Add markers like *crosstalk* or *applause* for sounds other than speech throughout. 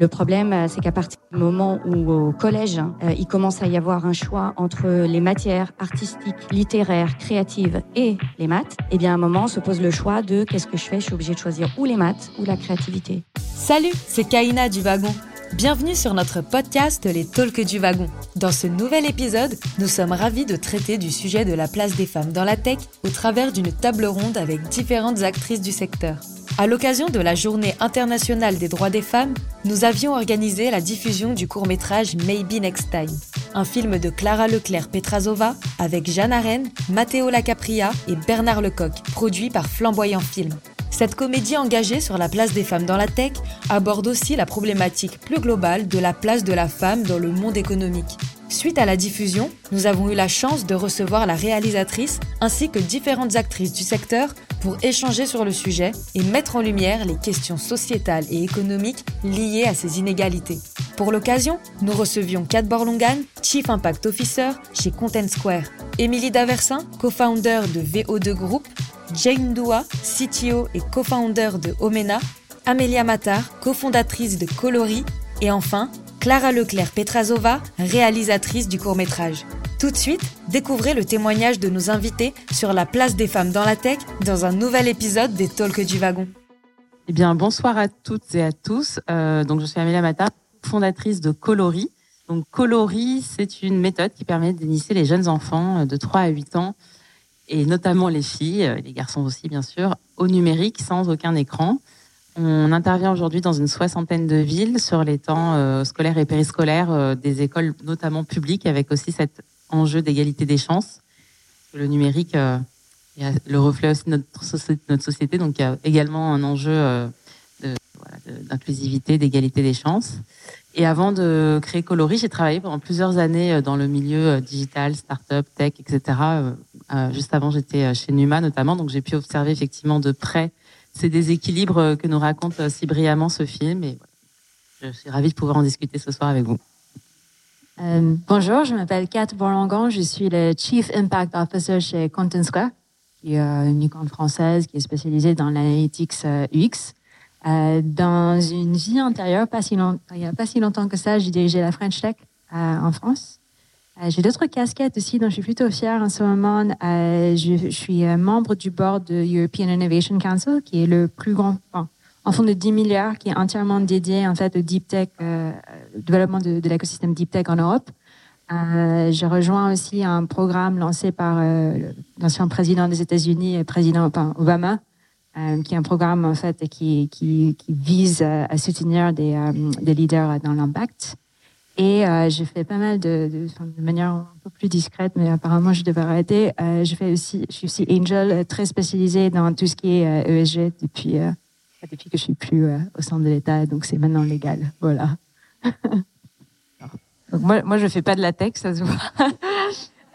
Le problème, euh, c'est qu'à partir du moment où au collège, euh, il commence à y avoir un choix entre les matières artistiques, littéraires, créatives et les maths, eh bien à un moment se pose le choix de qu'est-ce que je fais Je suis obligée de choisir ou les maths ou la créativité. Salut, c'est Kaina du Wagon. Bienvenue sur notre podcast Les Talks du Wagon. Dans ce nouvel épisode, nous sommes ravis de traiter du sujet de la place des femmes dans la tech au travers d'une table ronde avec différentes actrices du secteur. À l'occasion de la Journée internationale des droits des femmes, nous avions organisé la diffusion du court-métrage Maybe Next Time, un film de Clara Leclerc-Petrazova avec Jeanne Arène, Matteo Lacapria et Bernard Lecoq, produit par Flamboyant Film. Cette comédie engagée sur la place des femmes dans la tech aborde aussi la problématique plus globale de la place de la femme dans le monde économique. Suite à la diffusion, nous avons eu la chance de recevoir la réalisatrice ainsi que différentes actrices du secteur pour échanger sur le sujet et mettre en lumière les questions sociétales et économiques liées à ces inégalités. Pour l'occasion, nous recevions Kat Borlongan, Chief Impact Officer chez Content Square, Émilie Daversin, co-founder de VO2 Group, Jane Dua, CTO et co-founder de Omena, Amelia Matar, cofondatrice de Colori, et enfin Clara Leclerc-Petrazova, réalisatrice du court-métrage. Tout de suite, découvrez le témoignage de nos invités sur la place des femmes dans la tech dans un nouvel épisode des Talks du Wagon. Eh bien, bonsoir à toutes et à tous. Euh, donc, je suis Amelia Matar, fondatrice de Colori. Donc, Colori, c'est une méthode qui permet d'initier les jeunes enfants de 3 à 8 ans, et notamment les filles, les garçons aussi, bien sûr, au numérique sans aucun écran. On intervient aujourd'hui dans une soixantaine de villes sur les temps euh, scolaires et périscolaires euh, des écoles, notamment publiques, avec aussi cet enjeu d'égalité des chances. Le numérique euh, est le reflet aussi de notre, société, donc il y a également un enjeu d'inclusivité, d'égalité des chances. Et avant de créer Colori, j'ai travaillé pendant plusieurs années dans le milieu digital, start-up, tech, etc. juste avant, j'étais chez Numa notamment, donc j'ai pu observer effectivement de près ces déséquilibres que nous raconte si brillamment ce film. Et je suis ravie de pouvoir en discuter ce soir avec vous. Euh, bonjour, je m'appelle Kat Borlangon, je suis le Chief Impact Officer chez Content Square, qui est euh, une icône française qui est spécialisée dans l'analytics euh, UX. Euh, dans une vie antérieure, pas si long, il n'y a pas si longtemps que ça, j'ai dirigé la French Tech en France. Euh, j'ai d'autres casquettes aussi dont je suis plutôt fière en ce moment. Euh, je, suis euh, membre du board de European Innovation Council, qui est le plus grand, en fonds de 10 milliards, qui est entièrement dédié en fait au deep tech, développement de, l'écosystème deep tech en Europe. Euh, je rejoins aussi un programme lancé par l'ancien président des États-Unis, président Obama, qui est un programme en fait qui, qui, qui vise à soutenir des, des leaders dans l'impact. Et euh, j'ai fait pas mal de, de, de, manière un peu plus discrète, mais apparemment je devais arrêter. Euh, je fais aussi, je suis aussi angel, euh, très spécialisée dans tout ce qui est ESG euh, e depuis depuis que je suis plus au centre de l'État, donc c'est maintenant légal. Voilà. *laughs* donc moi, moi, je fais pas de la tech, ça se voit. *laughs*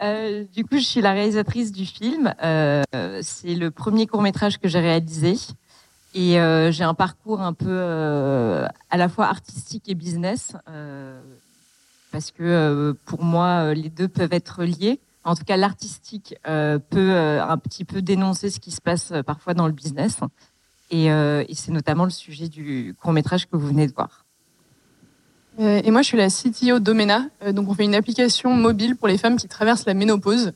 Euh, du coup, je suis la réalisatrice du film. Euh, c'est le premier court métrage que j'ai réalisé. Et euh, j'ai un parcours un peu à la fois artistique et business parce que euh, pour moi, euh, les deux peuvent être liés. En tout cas, l'artistique euh, peut un petit peu dénoncer ce qui se passe parfois dans le business. Et, c'est notamment le sujet du court métrage que vous venez de voir. Et moi, je suis la CTO d'Omena. Donc, on fait une application mobile pour les femmes qui traversent la ménopause.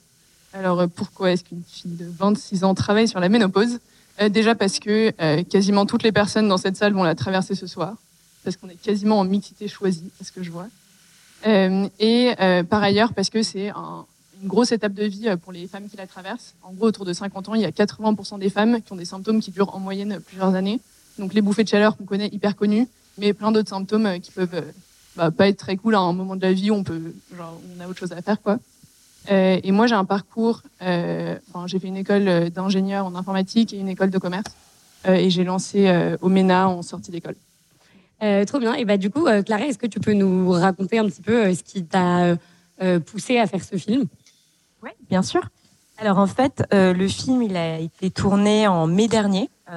Alors, pourquoi est-ce qu'une fille de 26 ans travaille sur la ménopause? Déjà parce que quasiment toutes les personnes dans cette salle vont la traverser ce soir. Parce qu'on est quasiment en mixité choisie, à ce que je vois. Euh, et euh, par ailleurs, parce que c'est un, une grosse étape de vie euh, pour les femmes qui la traversent. En gros, autour de 50 ans, il y a 80% des femmes qui ont des symptômes qui durent en moyenne plusieurs années. Donc les bouffées de chaleur qu'on connaît hyper connues, mais plein d'autres symptômes qui peuvent bah, pas être très cool à un moment de la vie où on peut, genre, on a autre chose à faire, quoi. Euh, et moi, j'ai un parcours. Euh, enfin, j'ai fait une école d'ingénieur en informatique et une école de commerce. Euh, et j'ai lancé Omena en sortie d'école. Euh, trop bien. Et bah, du coup, euh, est-ce que tu peux nous raconter un petit peu euh, ce qui t'a poussé à faire ce film? Oui, bien sûr. Alors en fait, le film, il a été tourné en mai dernier. il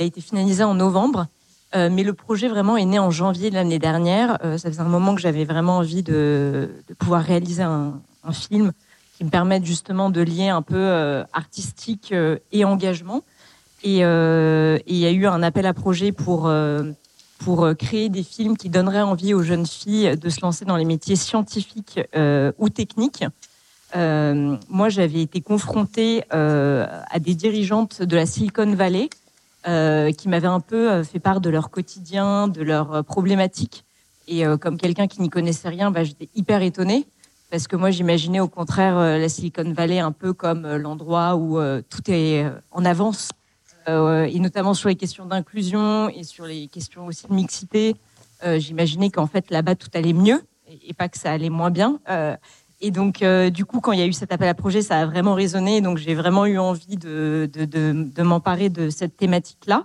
a été finalisé en novembre. mais le projet vraiment est né en janvier de l'année dernière. ça faisait un moment que j'avais vraiment envie de, pouvoir réaliser un, film qui me permette justement de lier un peu artistique et engagement. Et il y a eu un appel à projet pour pour créer des films qui donneraient envie aux jeunes filles de se lancer dans les métiers scientifiques ou techniques. moi, j'avais été confrontée à des dirigeantes de la Silicon Valley qui m'avaient un peu fait part de leur quotidien, de leurs problématiques. Et comme quelqu'un qui n'y connaissait rien, bah, j'étais hyper étonnée parce que moi j'imaginais au contraire la Silicon Valley un peu comme l'endroit où tout est en avance euh, et notamment sur les questions d'inclusion et sur les questions aussi de mixité. Euh, j'imaginais qu'en fait là-bas tout allait mieux et, pas que ça allait moins bien. Euh, et donc, du coup, quand il y a eu cet appel à projet, ça a vraiment résonné. Donc, j'ai vraiment eu envie de, de, m'emparer de cette thématique-là.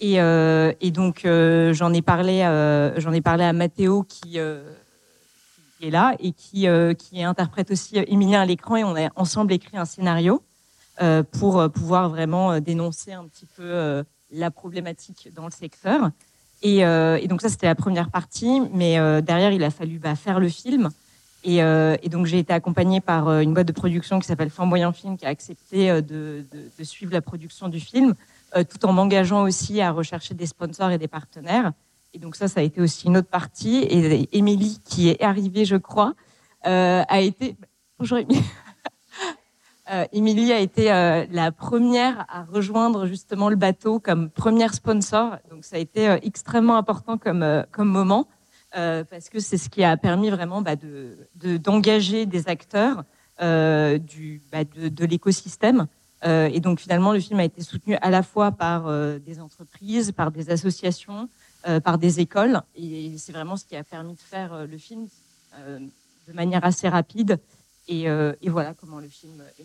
Et, donc, j'en ai parlé, ai parlé à Mathéo qui, qui, est là et qui, qui interprète aussi Emilien à l'écran. Et on a ensemble écrit un scénario. Euh, pour euh, pouvoir vraiment euh, dénoncer un petit peu la problématique dans le secteur. Et, donc ça, c'était la première partie, mais derrière, il a fallu bah, faire le film. Et, donc j'ai été accompagnée par une boîte de production qui s'appelle Flamboyant Film, qui a accepté de, suivre la production du film, tout en m'engageant aussi à rechercher des sponsors et des partenaires. Et donc ça, ça a été aussi une autre partie. Et Émilie, qui est arrivée, je crois, a été... Bonjour Émilie. Euh, Émilie a été euh, la première à rejoindre justement le bateau comme première sponsor. Donc ça a été euh, extrêmement important comme, comme moment parce que c'est ce qui a permis vraiment bah, de, d'engager des acteurs du, bah, de, de l'écosystème. et donc finalement, le film a été soutenu à la fois par des entreprises, par des associations, par des écoles. Et c'est vraiment ce qui a permis de faire le film de manière assez rapide. Et, et, voilà comment le film est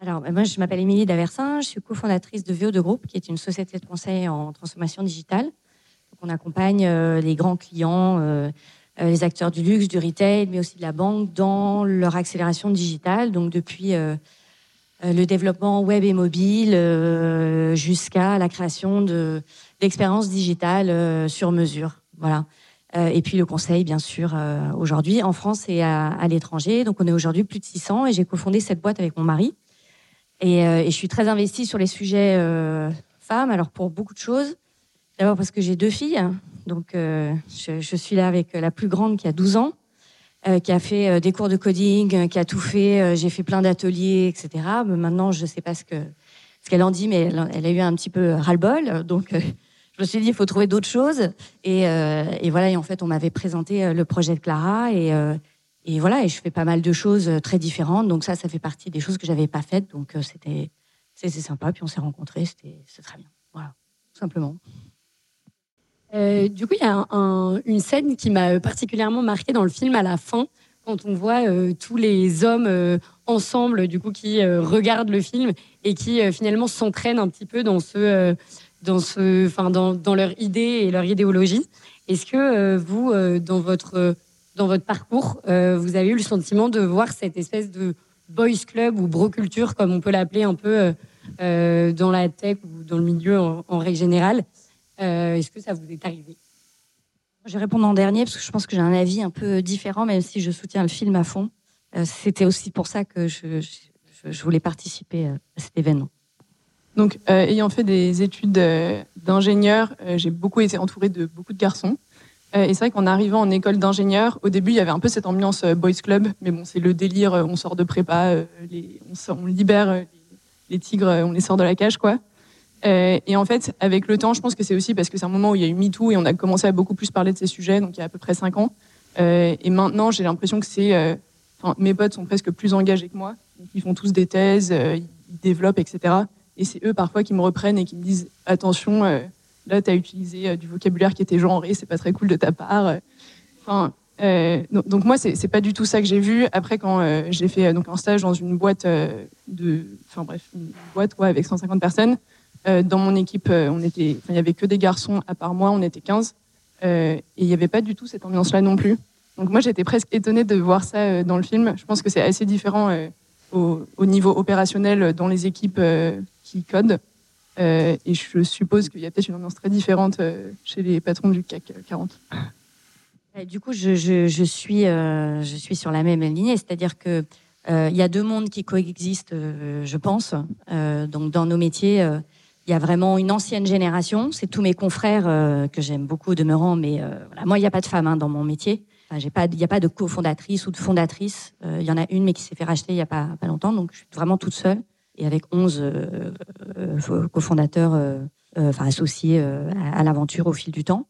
alors, ben, moi, je m'appelle Émilie Daversin, je suis cofondatrice de VO2 Group, qui est une société de conseil en transformation digitale. Donc, on accompagne euh, les grands clients, euh, euh, les acteurs du luxe, du retail, mais aussi de la banque dans leur accélération digitale. Donc, depuis le développement web et mobile jusqu'à la création d'expériences digitales sur mesure. Voilà. Et puis le conseil, bien sûr, aujourd'hui en France et à, l'étranger. Donc, on est aujourd'hui plus de 600 et j'ai cofondé cette boîte avec mon mari. Euh, et, je suis très investie sur les sujets euh, femmes, alors pour beaucoup de choses. D'abord parce que j'ai deux filles, donc euh, je, suis là avec la plus grande qui a 12 ans, qui a fait des cours de coding, qui a tout fait. j'ai fait plein d'ateliers, etc. Maintenant, je ne sais pas ce que ce qu'elle en dit, mais elle, a eu un petit peu ras-le-bol. Donc, je me suis dit, il faut trouver d'autres choses. Et, et, voilà, et en fait, on m'avait présenté le projet de Clara. Et, et voilà, et je fais pas mal de choses euh, très différentes. Donc ça, ça fait partie des choses que j'avais pas faites. Donc euh, c'était c'est sympa. Puis on s'est rencontrés, c'était très bien. Voilà, tout simplement. Euh, du coup, il y a une scène qui m'a particulièrement marqué dans le film à la fin, quand on voit tous les hommes ensemble, du coup, qui regardent le film et qui finalement s'entraînent un petit peu dans ce, dans ce, enfin, dans, dans leur idée et leur idéologie. Est-ce que vous, dans votre dans votre parcours, euh, vous avez eu le sentiment de voir cette espèce de boys club ou bro culture, comme on peut l'appeler un peu euh, euh, dans la tech ou dans le milieu en, règle générale. Est-ce que ça vous est arrivé? Je vais répondre en dernier parce que je pense que j'ai un avis un peu différent, même si je soutiens le film à fond. C'était aussi pour ça que je, je voulais participer à cet événement. Donc, ayant fait des études d'ingénieur, j'ai beaucoup été entourée de beaucoup de garçons. Euh, et c'est vrai qu'en arrivant en école d'ingénieur, au début, il y avait un peu cette ambiance euh, boys club, mais bon, c'est le délire, euh, on sort de prépa, on, libère les, tigres, on les sort de la cage, quoi. et en fait, avec le temps, je pense que c'est aussi parce que c'est un moment où il y a eu MeToo et on a commencé à beaucoup plus parler de ces sujets, donc il y a à peu près cinq ans. et maintenant, j'ai l'impression que c'est, mes potes sont presque plus engagés que moi. ils font tous des thèses, ils développent, etc. Et c'est eux parfois qui me reprennent et qui me disent attention là, tu as utilisé euh, du vocabulaire qui était genré, c'est pas très cool de ta part. Enfin, euh, donc, moi, c'est pas du tout ça que j'ai vu. Après, quand euh, j'ai fait donc un stage dans une boîte de, enfin bref, une boîte quoi, avec 150 personnes, dans mon équipe, on il y avait que des garçons à part moi, on était 15, et il n'y avait pas du tout cette ambiance-là non plus. Donc moi, j'étais presque étonnée de voir ça dans le film. Je pense que c'est assez différent au, niveau opérationnel dans les équipes qui codent. Euh, et je suppose qu'il y a peut-être une ambiance très différente euh, chez les patrons du CAC 40. Du coup, je, suis, euh, je suis sur la même lignée, c'est-à-dire que il y a deux mondes qui coexistent, je pense. donc, dans nos métiers, Il y a vraiment une ancienne génération. C'est tous mes confrères que j'aime beaucoup demeurant, mais moi, il n'y a pas de femme hein, dans mon métier. il n'y a pas de cofondatrice ou de fondatrice. Il y en a une, mais qui s'est fait racheter il n'y a pas, pas longtemps, donc je suis vraiment toute seule et avec 11 cofondateurs, enfin associés à, l'aventure au fil du temps.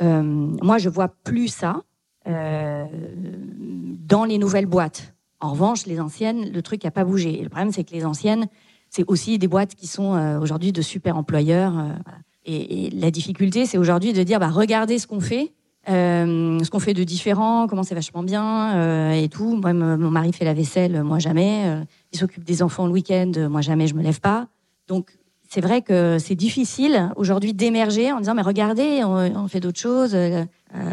moi, je vois plus ça dans les nouvelles boîtes. En revanche, les anciennes, le truc n'a pas bougé. Le problème, c'est que les anciennes, c'est aussi des boîtes qui sont euh, aujourd'hui de super employeurs. Euh, et, la difficulté, c'est aujourd'hui de dire, bah, regardez ce qu'on fait, euh, ce qu'on fait de différent, comment c'est vachement bien et tout. Moi, mon mari fait la vaisselle, moi jamais. il s'occupe des enfants le week-end, moi jamais, je me lève pas. Donc, c'est vrai que c'est difficile aujourd'hui d'émerger en disant mais regardez, on, fait d'autres choses,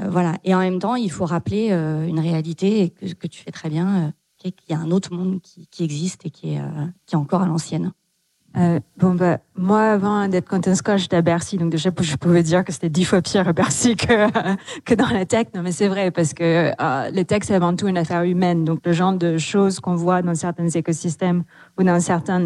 voilà. Et en même temps, il faut rappeler une réalité que, tu fais très bien qu'il y a un autre monde qui, existe et qui est, euh, qui est encore à l'ancienne. Euh, bon bah moi avant d'être content score j'étais à Bercy donc déjà je pouvais dire que c'était dix fois pire à Bercy *laughs* que que dans la tech. Non mais c'est vrai parce que euh, le tech c'est avant tout une affaire humaine. Donc le genre de choses qu'on voit dans certains écosystèmes ou dans certains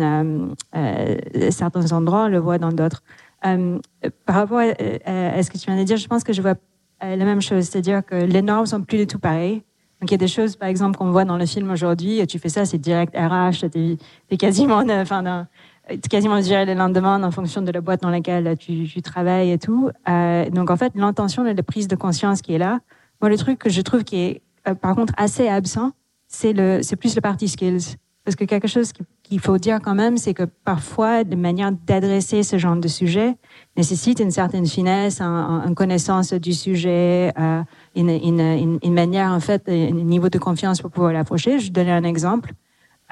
euh, certains endroits on le voit dans d'autres. Par rapport à, ce que tu viens de dire je pense que je vois la même chose. C'est-à-dire que les normes sont plus du tout pareilles. Donc il y a des choses, par exemple, qu'on voit dans le film aujourd'hui, tu fais ça, c'est direct RH, tu es, quasiment, enfin, quasiment géré le lendemain en fonction de la boîte dans laquelle tu, travailles et tout. Euh, donc en fait, l'intention et la prise de conscience qui est là. Moi, le truc que je trouve qui est, euh, par contre, assez absent, c'est le, c'est plus le party skills. Parce que quelque chose qu'il faut dire quand même, c'est que parfois, de manière d'adresser ce genre de sujet nécessite une certaine finesse, une connaissance du sujet, euh, une, une, une, manière, en fait, un niveau de confiance pour pouvoir l'approcher. Je vais donner un exemple.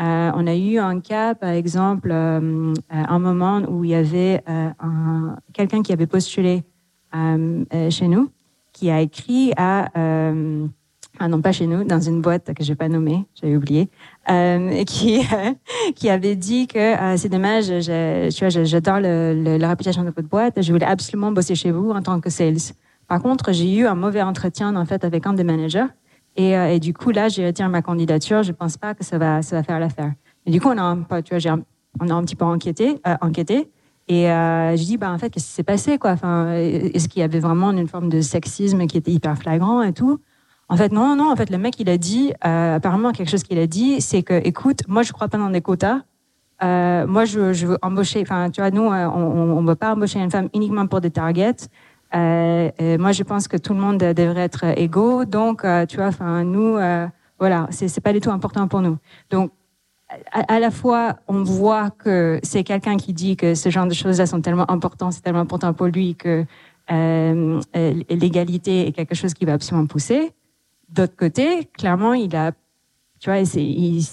Euh, on a eu un cas, par exemple, euh, un moment où il y avait euh, quelqu'un qui avait postulé euh, euh, chez nous, qui a écrit à ah non pas chez nous, dans une boîte que je vais pas nommer, j'avais oublié, euh, *laughs* qui qui avait dit que euh, c'est dommage, je, tu vois, j'adore le, la réputation de votre boîte, je voulais absolument bosser chez vous en tant que sales. Par contre, j'ai eu un mauvais entretien en fait avec un des managers et, euh, et du coup là, j'ai retiré ma candidature. Je pense pas que ça va ça va faire l'affaire. Et du coup, on a un, tu vois, on a un petit peu enquêté, euh, enquêté. Et euh, je dis, bah, en fait, qu'est-ce qui s'est passé, quoi? Enfin, Est-ce qu'il y avait vraiment une forme de sexisme qui était hyper flagrant et tout? En fait, non, non, en fait, le mec, il a dit, euh, apparemment, quelque chose qu'il a dit, c'est que, écoute, moi, je crois pas dans des quotas. Euh, moi, je, je, veux embaucher, enfin, tu vois, nous, euh, on ne veut pas embaucher une femme uniquement pour des targets. Euh, moi, je pense que tout le monde devrait être égaux. Donc, euh, tu vois, enfin, nous, euh, voilà, c'est pas du tout important pour nous. Donc, à, à la fois, on voit que c'est quelqu'un qui dit que ce genre de choses-là sont tellement importantes, c'est tellement important pour lui que l'égalité est quelque chose qui va absolument pousser. D'autre côté, clairement, il a, tu vois, il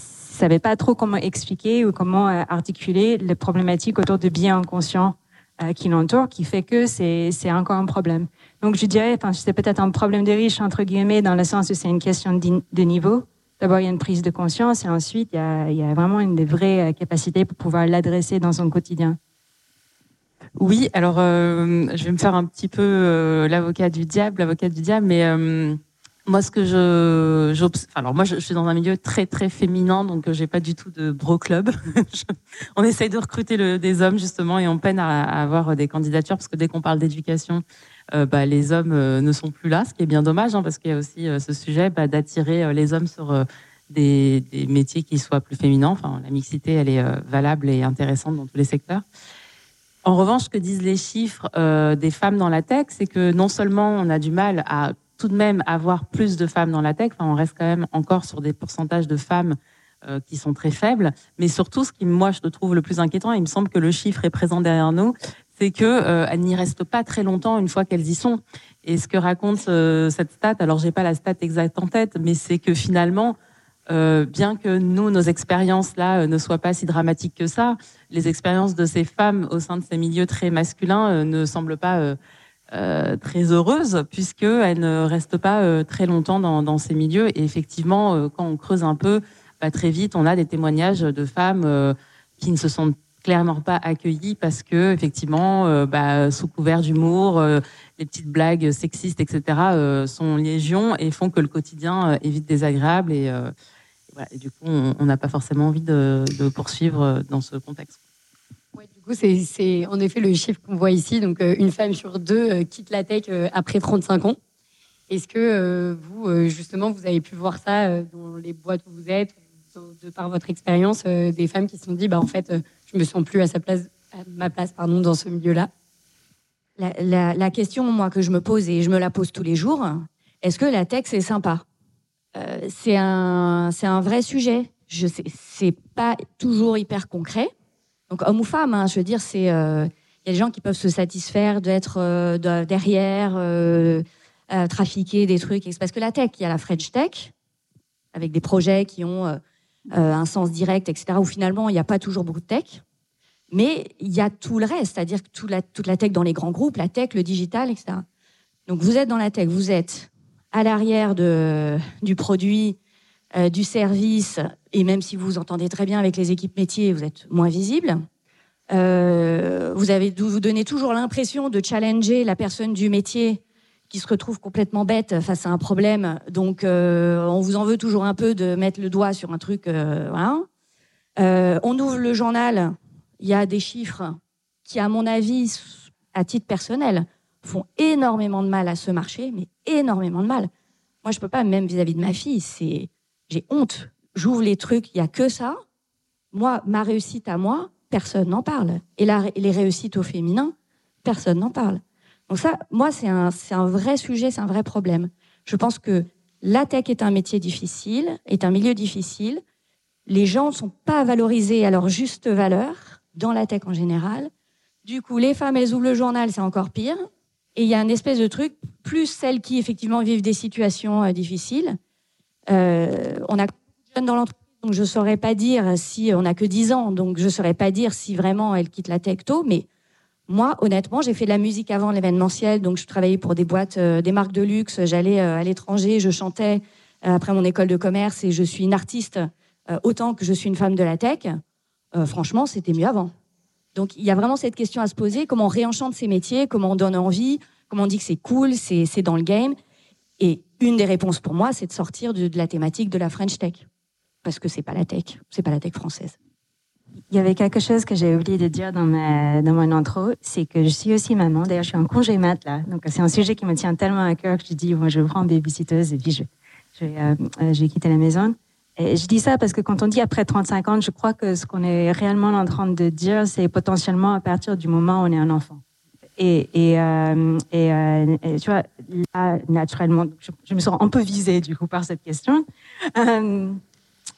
savait pas trop comment expliquer ou comment euh, articuler les problématiques autour de biens inconscients euh, qui l'entourent, qui fait que c'est encore un problème. Donc je dirais, enfin, c'est peut-être un problème des riches entre guillemets dans le sens où c'est une question de, niveau. D'abord, il y a une prise de conscience et ensuite, il y a, il y a vraiment une des vraies euh, capacités pour pouvoir l'adresser dans son quotidien. Oui, alors euh, je vais me faire un petit peu euh, l'avocat du diable, l'avocat du diable, mais moi, ce que je, alors moi, je, suis dans un milieu très très féminin, donc euh, j'ai pas du tout de bro club. *laughs* on essaye de recruter des hommes justement, et on peine à, avoir des candidatures parce que dès qu'on parle d'éducation, euh, bah, les hommes euh, ne sont plus là, ce qui est bien dommage, hein, parce qu'il y a aussi ce sujet bah, d'attirer les hommes sur des, des, métiers qui soient plus féminins. Enfin, la mixité, elle est valable et intéressante dans tous les secteurs. En revanche, ce que disent les chiffres des femmes dans la tech, c'est que non seulement on a du mal à tout de même avoir plus de femmes dans la tech. Enfin, on reste quand même encore sur des pourcentages de femmes euh, qui sont très faibles. Mais surtout, ce qui, moi, je trouve le plus inquiétant, il me semble que le chiffre est présent derrière nous, c'est que euh, n'y restent pas très longtemps une fois qu'elles y sont. Et ce que raconte euh, cette stat, alors j'ai pas la stat exacte en tête, mais c'est que finalement, bien que nous, nos expériences là ne soient pas si dramatiques que ça, les expériences de ces femmes au sein de ces milieux très masculins ne semblent pas euh, très heureuse puisqu'elle ne reste pas euh, très longtemps dans, ces milieux. Et effectivement, euh, quand on creuse un peu, bah, très vite, on a des témoignages de femmes qui ne se sont clairement pas accueillies parce que effectivement, bah, sous couvert d'humour, les petites blagues sexistes, etc., sont légion et font que le quotidien est vite désagréable. Et, du coup, on n'a pas forcément envie de poursuivre dans ce contexte. C'est en effet le chiffre qu'on voit ici. Donc, une femme sur deux quitte la tech après 35 ans. Est-ce que vous, justement, vous avez pu voir ça dans les boîtes où vous êtes, de par votre expérience, des femmes qui se sont dit, bah, en fait, je me sens plus à, sa place, à ma place pardon, dans ce milieu-là? La, question, moi, que je me pose et je me la pose tous les jours, est-ce que la tech, c'est sympa? C'est un, un vrai sujet. Je sais, c'est pas toujours hyper concret. Donc, homme ou femme, hein, je veux dire, c'est. Il y a des gens qui peuvent se satisfaire d'être derrière, trafiquer des trucs. Parce que la tech, il y a la French Tech, avec des projets qui ont euh, un sens direct, etc., où finalement, il n'y a pas toujours beaucoup de tech. Mais il y a tout le reste, c'est-à-dire toute la tech dans les grands groupes, la tech, le digital, etc. Donc vous êtes dans la tech, vous êtes à l'arrière du produit, euh, du service, et même si vous vous entendez très bien avec les équipes métiers, vous êtes moins visible. Euh, vous, avez, vous donnez toujours l'impression de challenger la personne du métier qui se retrouve complètement bête face à un problème. Donc, euh, on vous en veut toujours un peu de mettre le doigt sur un truc. Euh, voilà. Euh, on ouvre le journal, il y a des chiffres qui, à mon avis, à titre personnel, font énormément de mal à ce marché, mais énormément de mal. Moi, je peux pas, même vis-à-vis de ma fille, c'est, j'ai honte. J'ouvre les trucs, il y a que ça. Moi, ma réussite à moi, personne n'en parle. Et les réussites au féminin, personne n'en parle. Donc ça, moi, c'est un, c'est un vrai sujet, c'est un vrai problème. Je pense que la tech est un métier difficile, est un milieu difficile. Les gens ne sont pas valorisés à leur juste valeur dans la tech en général. Du coup, les femmes, elles ouvrent le journal, c'est encore pire. Et il y a un espèce de truc, plus celles qui effectivement vivent des situations euh, difficiles. Euh, on a dans l'entreprise, donc je ne saurais pas dire si on n'a que 10 ans, donc je ne saurais pas dire si vraiment elles quittent la tech tôt, mais moi, honnêtement, j'ai fait de la musique avant l'événementiel, donc je travaillais pour des boîtes, euh, des marques de luxe. J'allais euh, à l'étranger, je chantais après mon école de commerce et je suis une artiste autant que je suis une femme de la tech. franchement, c'était mieux avant. Donc, il y a vraiment cette question à se poser comment on réenchante ces métiers, comment on donne envie, comment on dit que c'est cool, c'est dans le game. Et une des réponses pour moi, c'est de sortir de, la thématique de la French Tech, parce que c'est pas la tech, c'est pas la tech française. Il y avait quelque chose que j'ai oublié de dire dans, mon intro, c'est que je suis aussi maman. D'ailleurs, je suis en congé mat là. Donc, c'est un sujet qui me tient tellement à cœur que je dis, moi, je prends babysitteuse et puis je, je, euh, je vais quitter la maison. Et je dis ça parce que quand on dit après 35 ans, je crois que ce qu'on est réellement en train de dire, c'est potentiellement à partir du moment où on est un enfant. Et, et, euh, et, euh, tu vois, là, naturellement, je, me sens un peu visée du coup par cette question. Euh,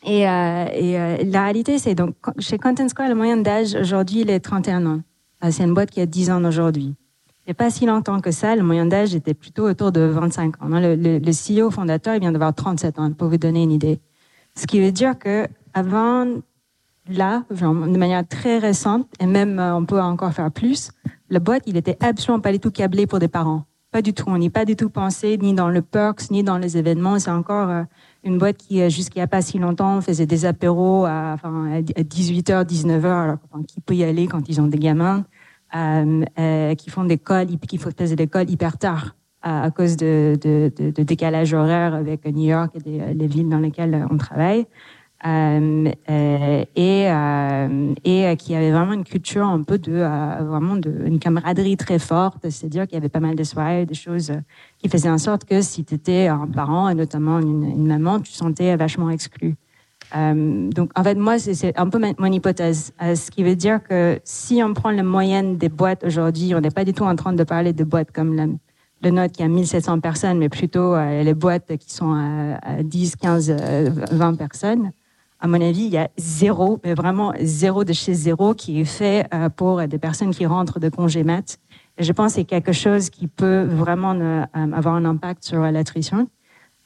et, euh, euh, la réalité, c'est donc chez Content Square, le moyen d'âge aujourd'hui, il est 31 ans. C'est une boîte qui a 10 ans aujourd'hui. Il n'y a pas si longtemps que ça, le moyen d'âge était plutôt autour de 25 ans. Le, le, le CEO fondateur, il vient d'avoir 37 ans, pour vous donner une idée. Ce qui veut dire que avant là, de manière très récente, et même on peut encore faire plus, la boîte, il était absolument pas du tout câblé pour des parents. Pas du tout. On n'y pas du tout pensé, ni dans le perks, ni dans les événements. C'est encore une boîte qui, euh, jusqu'il n'y a pas si longtemps, faisait des apéros à, enfin, à 18h, 19h, alors enfin, qui peut y aller quand ils ont des gamins, euh, euh, qui font des cols, qui faisaient des cols hyper tard à, à cause de, de, de, de, décalage horaire avec New York et les villes dans lesquelles on travaille. Euh, euh, et, euh, et qui avait vraiment une culture un peu de vraiment de, une camaraderie très forte, c'est-à-dire qu'il y avait pas mal de soirées, des choses qui faisaient en sorte que si tu étais un parent et notamment une, maman, tu sentais vachement exclu. donc en fait moi c'est un peu mon hypothèse, ce qui veut dire que si on prend la moyenne des boîtes aujourd'hui, on n'est pas du tout en train de parler de boîtes comme la, le note qui a 1700 personnes, mais plutôt les boîtes qui sont à, à 10, 15, 20 personnes à mon avis, il y a zéro, mais vraiment zéro de chez zéro qui est fait euh, pour des personnes qui rentrent de congé mat. Je pense que c'est quelque chose qui peut vraiment euh, avoir un impact sur l'attrition.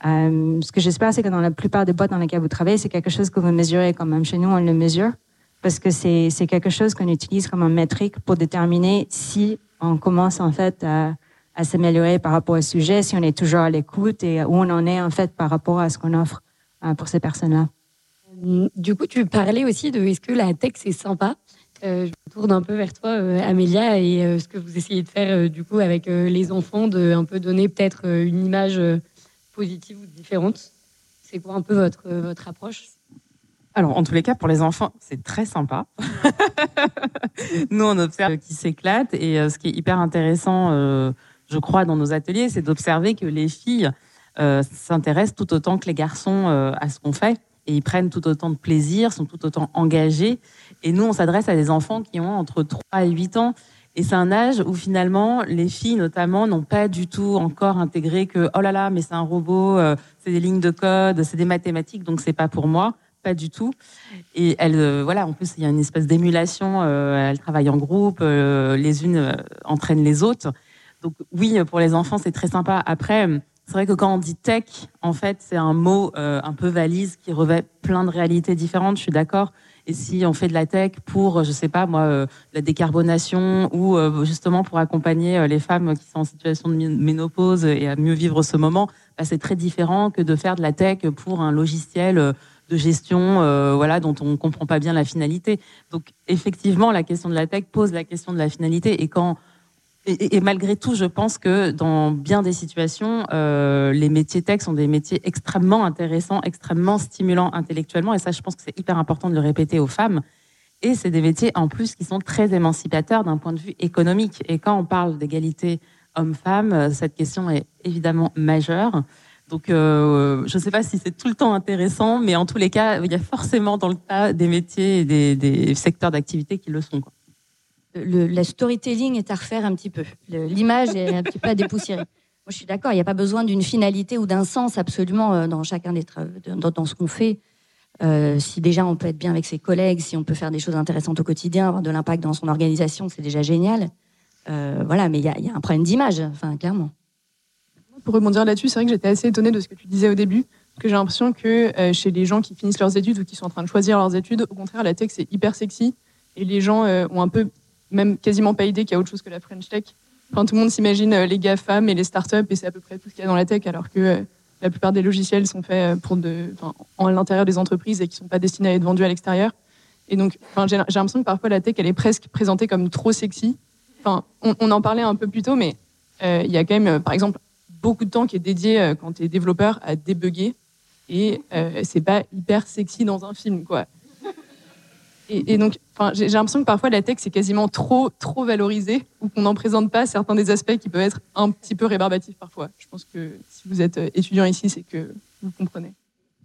Euh, ce que j'espère, c'est que dans la plupart des boîtes dans lesquelles vous travaillez, c'est quelque chose que vous mesurez quand même. Chez nous, on le mesure parce que c'est quelque chose qu'on utilise comme un métrique pour déterminer si on commence en fait à s'améliorer par rapport au sujet, si on est toujours à l'écoute et où on en est en fait par rapport à ce qu'on offre pour ces personnes-là. Du coup, tu parlais aussi de est-ce que la tech c'est sympa? Euh, Je tourne un peu vers toi, euh, Amélia, et euh, ce que vous essayez de faire euh, du coup avec les enfants, de un peu donner peut-être une image positive ou différente. C'est quoi un peu votre votre approche? Alors, en tous les cas, pour les enfants, c'est très sympa. *laughs* Nous, on observe qu'ils s'éclatent. Et ce qui est hyper intéressant, je crois, dans nos ateliers, c'est d'observer que les filles s'intéressent tout autant que les garçons à ce qu'on fait. Et ils prennent tout autant de plaisir, sont tout autant engagés. Et nous, on s'adresse à des enfants qui ont entre 3 et 8 ans. Et c'est un âge où finalement, les filles notamment n'ont pas du tout encore intégré que, oh là là, mais c'est un robot, c'est des lignes de code, c'est des mathématiques, donc c'est pas pour moi pas du tout. Et elle, euh, voilà, en plus, il y a une espèce d'émulation. Euh, elles travaillent en groupe, euh, les unes entraînent les autres. Donc oui, pour les enfants, c'est très sympa. Après, c'est vrai que quand on dit tech, en fait, c'est un mot un peu valise qui revêt plein de réalités différentes. Je suis d'accord. Et si on fait de la tech pour, je sais pas moi, la décarbonation ou justement pour accompagner les femmes qui sont en situation de ménopause et à mieux vivre ce moment, bah, c'est très différent que de faire de la tech pour un logiciel de gestion, euh, voilà, dont on comprend pas bien la finalité. Donc effectivement, la question de la tech pose la question de la finalité. Et quand et, malgré tout, je pense que dans bien des situations, euh, les métiers tech sont des métiers extrêmement intéressants, extrêmement stimulants intellectuellement. Et ça, je pense que c'est hyper important de le répéter aux femmes. Et c'est des métiers en plus qui sont très émancipateurs d'un point de vue économique. Et quand on parle d'égalité homme-femme, cette question est évidemment majeure. Donc, euh, je ne sais pas si c'est tout le temps intéressant, mais en tous les cas, il y a forcément dans le cas des métiers et des, secteurs d'activité qui le sont. Quoi. Le, storytelling est à refaire un petit peu. L'image est un petit peu à dépoussiérer. Moi, je suis d'accord, il n'y a pas besoin d'une finalité ou d'un sens absolument euh, dans chacun des dans, dans ce qu'on fait. Euh, si déjà on peut être bien avec ses collègues, si on peut faire des choses intéressantes au quotidien, avoir de l'impact dans son organisation, c'est déjà génial. Euh, voilà, mais il y, a un problème d'image, enfin clairement pour rebondir là-dessus, c'est vrai que j'étais assez étonnée de ce que tu disais au début, que j'ai l'impression que chez les gens qui finissent leurs études ou qui sont en train de choisir leurs études, au contraire, la tech, c'est hyper sexy. Et les gens ont un peu, même quasiment pas idée qu'il y a autre chose que la French Tech. Quand tout le monde s'imagine euh, les GAFAM et les startups, et c'est à peu près tout ce qu'il y a dans la tech, alors que la plupart des logiciels sont faits pour de, en l'intérieur des entreprises et qui sont pas destinés à être vendus à l'extérieur. Et donc, j'ai l'impression que parfois la tech, elle est presque présentée comme trop sexy. Enfin, on, en parlait un peu plus tôt, mais il y a quand même, par exemple, beaucoup de temps qui est dédié euh, quand tu es développeur à débugger et euh, c'est pas hyper sexy dans un film quoi. Et, donc, j'ai l'impression que parfois la tech c'est quasiment trop trop valorisé ou qu'on n'en présente pas certains des aspects qui peuvent être un petit peu rébarbatifs parfois. Je pense que si vous êtes euh, étudiant ici, c'est que vous comprenez.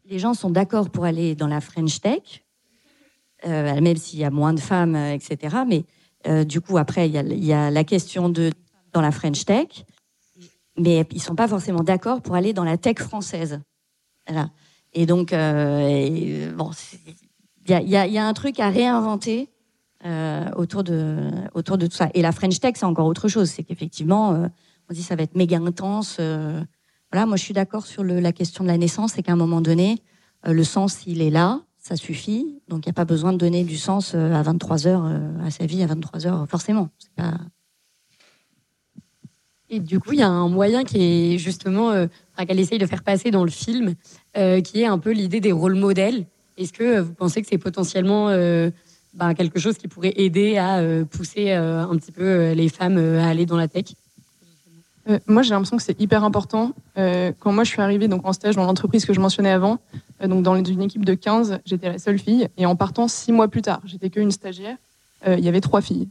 Les gens sont d'accord pour aller dans la French Tech, même s'il y a moins de femmes, etc. Mais du coup, après, il y, a la question de dans la French Tech mais ils sont pas forcément d'accord pour aller dans la tech française. Et donc, euh, bon, y a, y a, un truc à réinventer euh, autour de tout ça. Et la French Tech, c'est encore autre chose. C'est qu'effectivement, euh, on dit ça va être méga intense. Euh, voilà, moi je suis d'accord sur la question de la naissance, c'est qu'à un moment donné, le sens il est là, ça suffit. Donc il n'y a pas besoin de donner du sens à 23 heures à sa vie à 23 heures forcément. Et du coup, il y a un moyen qui est justement, qu'elle essaye de faire passer dans le film, qui est un peu l'idée des rôles modèles. Est-ce que vous pensez que c'est potentiellement euh, ben, quelque chose qui pourrait aider à pousser un petit peu les femmes à aller dans la tech? Moi, j'ai l'impression que c'est hyper important. quand moi, je suis arrivée donc, en stage dans l'entreprise que je mentionnais avant, donc dans une équipe de 15, j'étais la seule fille. Et en partant six mois plus tard, j'étais qu'une stagiaire, il y avait trois filles.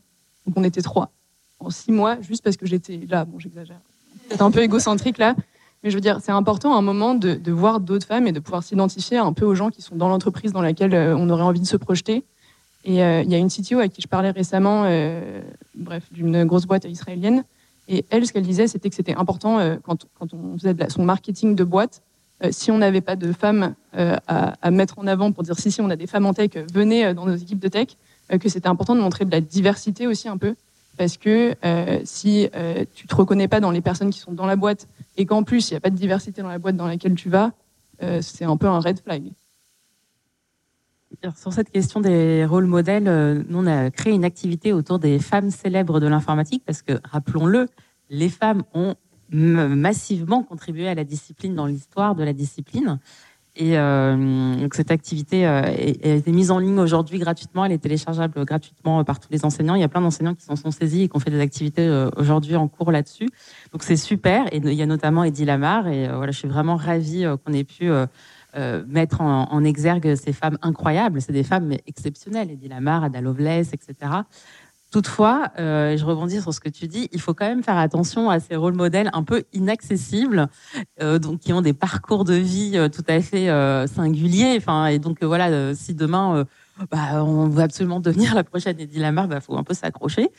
Donc on était trois en six mois, juste parce que j'étais là. Bon, j'exagère. C'est un peu égocentrique là. Mais je veux dire, c'est important à un moment de, de voir d'autres femmes et de pouvoir s'identifier un peu aux gens qui sont dans l'entreprise dans laquelle euh, on aurait envie de se projeter. Et euh, il y a une CTO à qui je parlais récemment, euh, bref, d'une grosse boîte israélienne. Et elle, ce qu'elle disait, c'était que c'était important quand, quand, on faisait de son marketing de boîte, si on n'avait pas de femmes à, à, mettre en avant pour dire si, si, on a des femmes en tech, venez dans nos équipes de tech, que c'était important de montrer de la diversité aussi un peu parce que euh, si euh, tu te reconnais pas dans les personnes qui sont dans la boîte et qu'en plus il n'y a pas de diversité dans la boîte dans laquelle tu vas, euh, c'est un peu un red flag. sur cette question des rôles modèles, nous on a créé une activité autour des femmes célèbres de l'informatique parce que rappelons-le, les femmes ont massivement contribué à la discipline dans l'histoire de la discipline. Et euh, donc cette activité euh, a été mise en ligne aujourd'hui gratuitement. Elle est téléchargeable gratuitement par tous les enseignants. Il y a plein d'enseignants qui s'en sont saisis et qui ont fait des activités euh, aujourd'hui en cours là-dessus. Donc c'est super. Et il y a notamment Eddie Lamar. Et voilà, je suis vraiment ravie qu'on ait pu mettre en, exergue ces femmes incroyables. C'est des femmes exceptionnelles, Eddie Lamar, Ada Lovelace, etc. Toutefois, euh, je rebondis sur ce que tu dis, il faut quand même faire attention à ces rôles modèles un peu inaccessibles, euh, donc qui ont des parcours de vie euh, tout à fait euh, singuliers. Enfin, et donc voilà, si demain bah, on veut absolument devenir *laughs* la prochaine Eddie Lamar, bah faut un peu s'accrocher.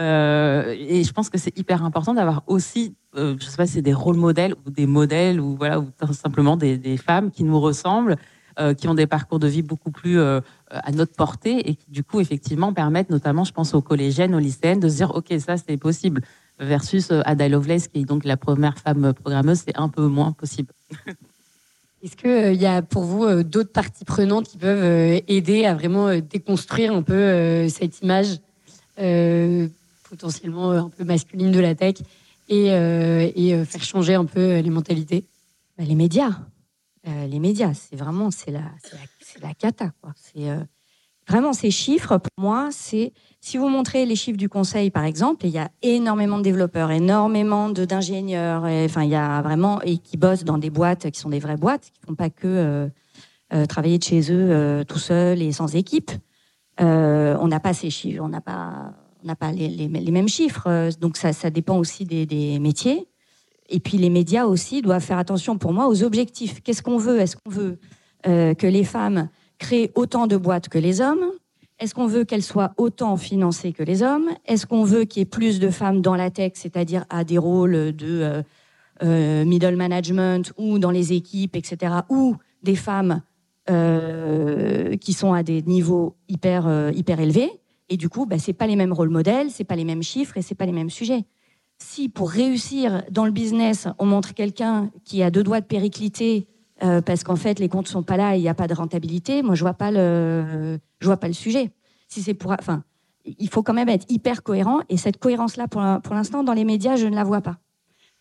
et je pense que c'est hyper important d'avoir aussi, je sais pas, c'est des rôles modèles ou des modèles ou voilà, ou simplement des, des femmes qui nous ressemblent euh, qui ont des parcours de vie beaucoup plus euh, à notre portée et qui, du coup, effectivement, permettent notamment, je pense, aux collégiennes, aux lycéennes, de se dire, OK, ça, c'est possible. Versus euh, Ada Lovelace, qui est donc la première femme programmeuse, c'est un peu moins possible. *laughs* Est-ce qu'il y a pour vous d'autres parties prenantes qui peuvent aider à vraiment déconstruire un peu cette image potentiellement un peu masculine de la tech et, et faire changer un peu les mentalités? Bah, Les médias. Euh, les médias. C'est vraiment c'est la, la, la, cata. C'est euh, vraiment ces chiffres. Pour moi, c'est si vous montrez les chiffres du conseil, par exemple, il y a énormément de développeurs, énormément d'ingénieurs. Enfin, il y a vraiment et qui bossent dans des boîtes qui sont des vraies boîtes, qui font pas que euh, travailler de chez eux tout seuls et sans équipe. on n'a pas ces chiffres, on n'a pas on n'a pas les, les, les, mêmes chiffres. Donc ça, ça dépend aussi des, des métiers. Et puis les médias aussi doivent faire attention pour moi aux objectifs. Qu'est-ce qu'on veut? Est-ce qu'on veut euh, que les femmes créent autant de boîtes que les hommes? Est-ce qu'on veut qu'elles soient autant financées que les hommes? Est-ce qu'on veut qu'il y ait plus de femmes dans la tech, c'est-à-dire à des rôles de euh, euh, middle management ou dans les équipes, etc. Ou des femmes qui sont à des niveaux hyper, hyper élevés? Et du coup, bah, c'est pas les mêmes rôles modèles, c'est pas les mêmes chiffres et c'est pas les mêmes sujets si pour réussir dans le business, on montre quelqu'un qui a deux doigts de périclité euh, parce qu'en fait les comptes sont pas là il n'y a pas de rentabilité, moi je vois vois pas le sujet. Si c'est pour, enfin, il faut quand même être hyper cohérent et cette cohérence-là, pour, pour l'instant, dans les médias, je ne la vois pas.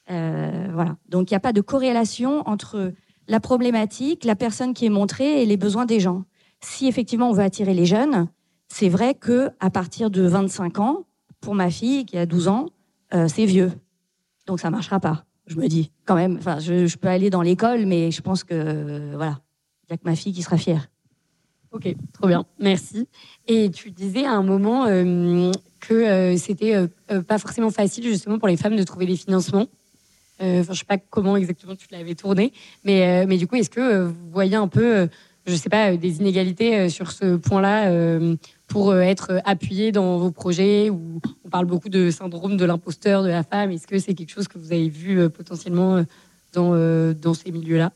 Euh, voilà. Donc il n'y a pas de corrélation entre la problématique, la personne qui est montrée et les besoins des gens. Si effectivement on veut attirer les jeunes, c'est vrai que à partir de 25 ans, pour ma fille qui a 12 ans, euh, c'est vieux. Donc ça marchera pas. Je me dis quand même. Enfin, je, peux aller dans l'école, mais je pense que euh, voilà, il y a que ma fille qui sera fière. Ok, trop bien, merci. Et tu disais à un moment euh, que c'était pas forcément facile justement pour les femmes de trouver des financements. Enfin, je sais pas comment exactement tu l'avais tourné, mais mais du coup, est-ce que vous voyez un peu, je sais pas, des inégalités sur ce point-là pour euh, être appuyé dans vos projets où on parle beaucoup de syndrome de l'imposteur de la femme Est-ce que c'est quelque chose que vous avez vu euh, potentiellement euh, dans, ces milieux-là?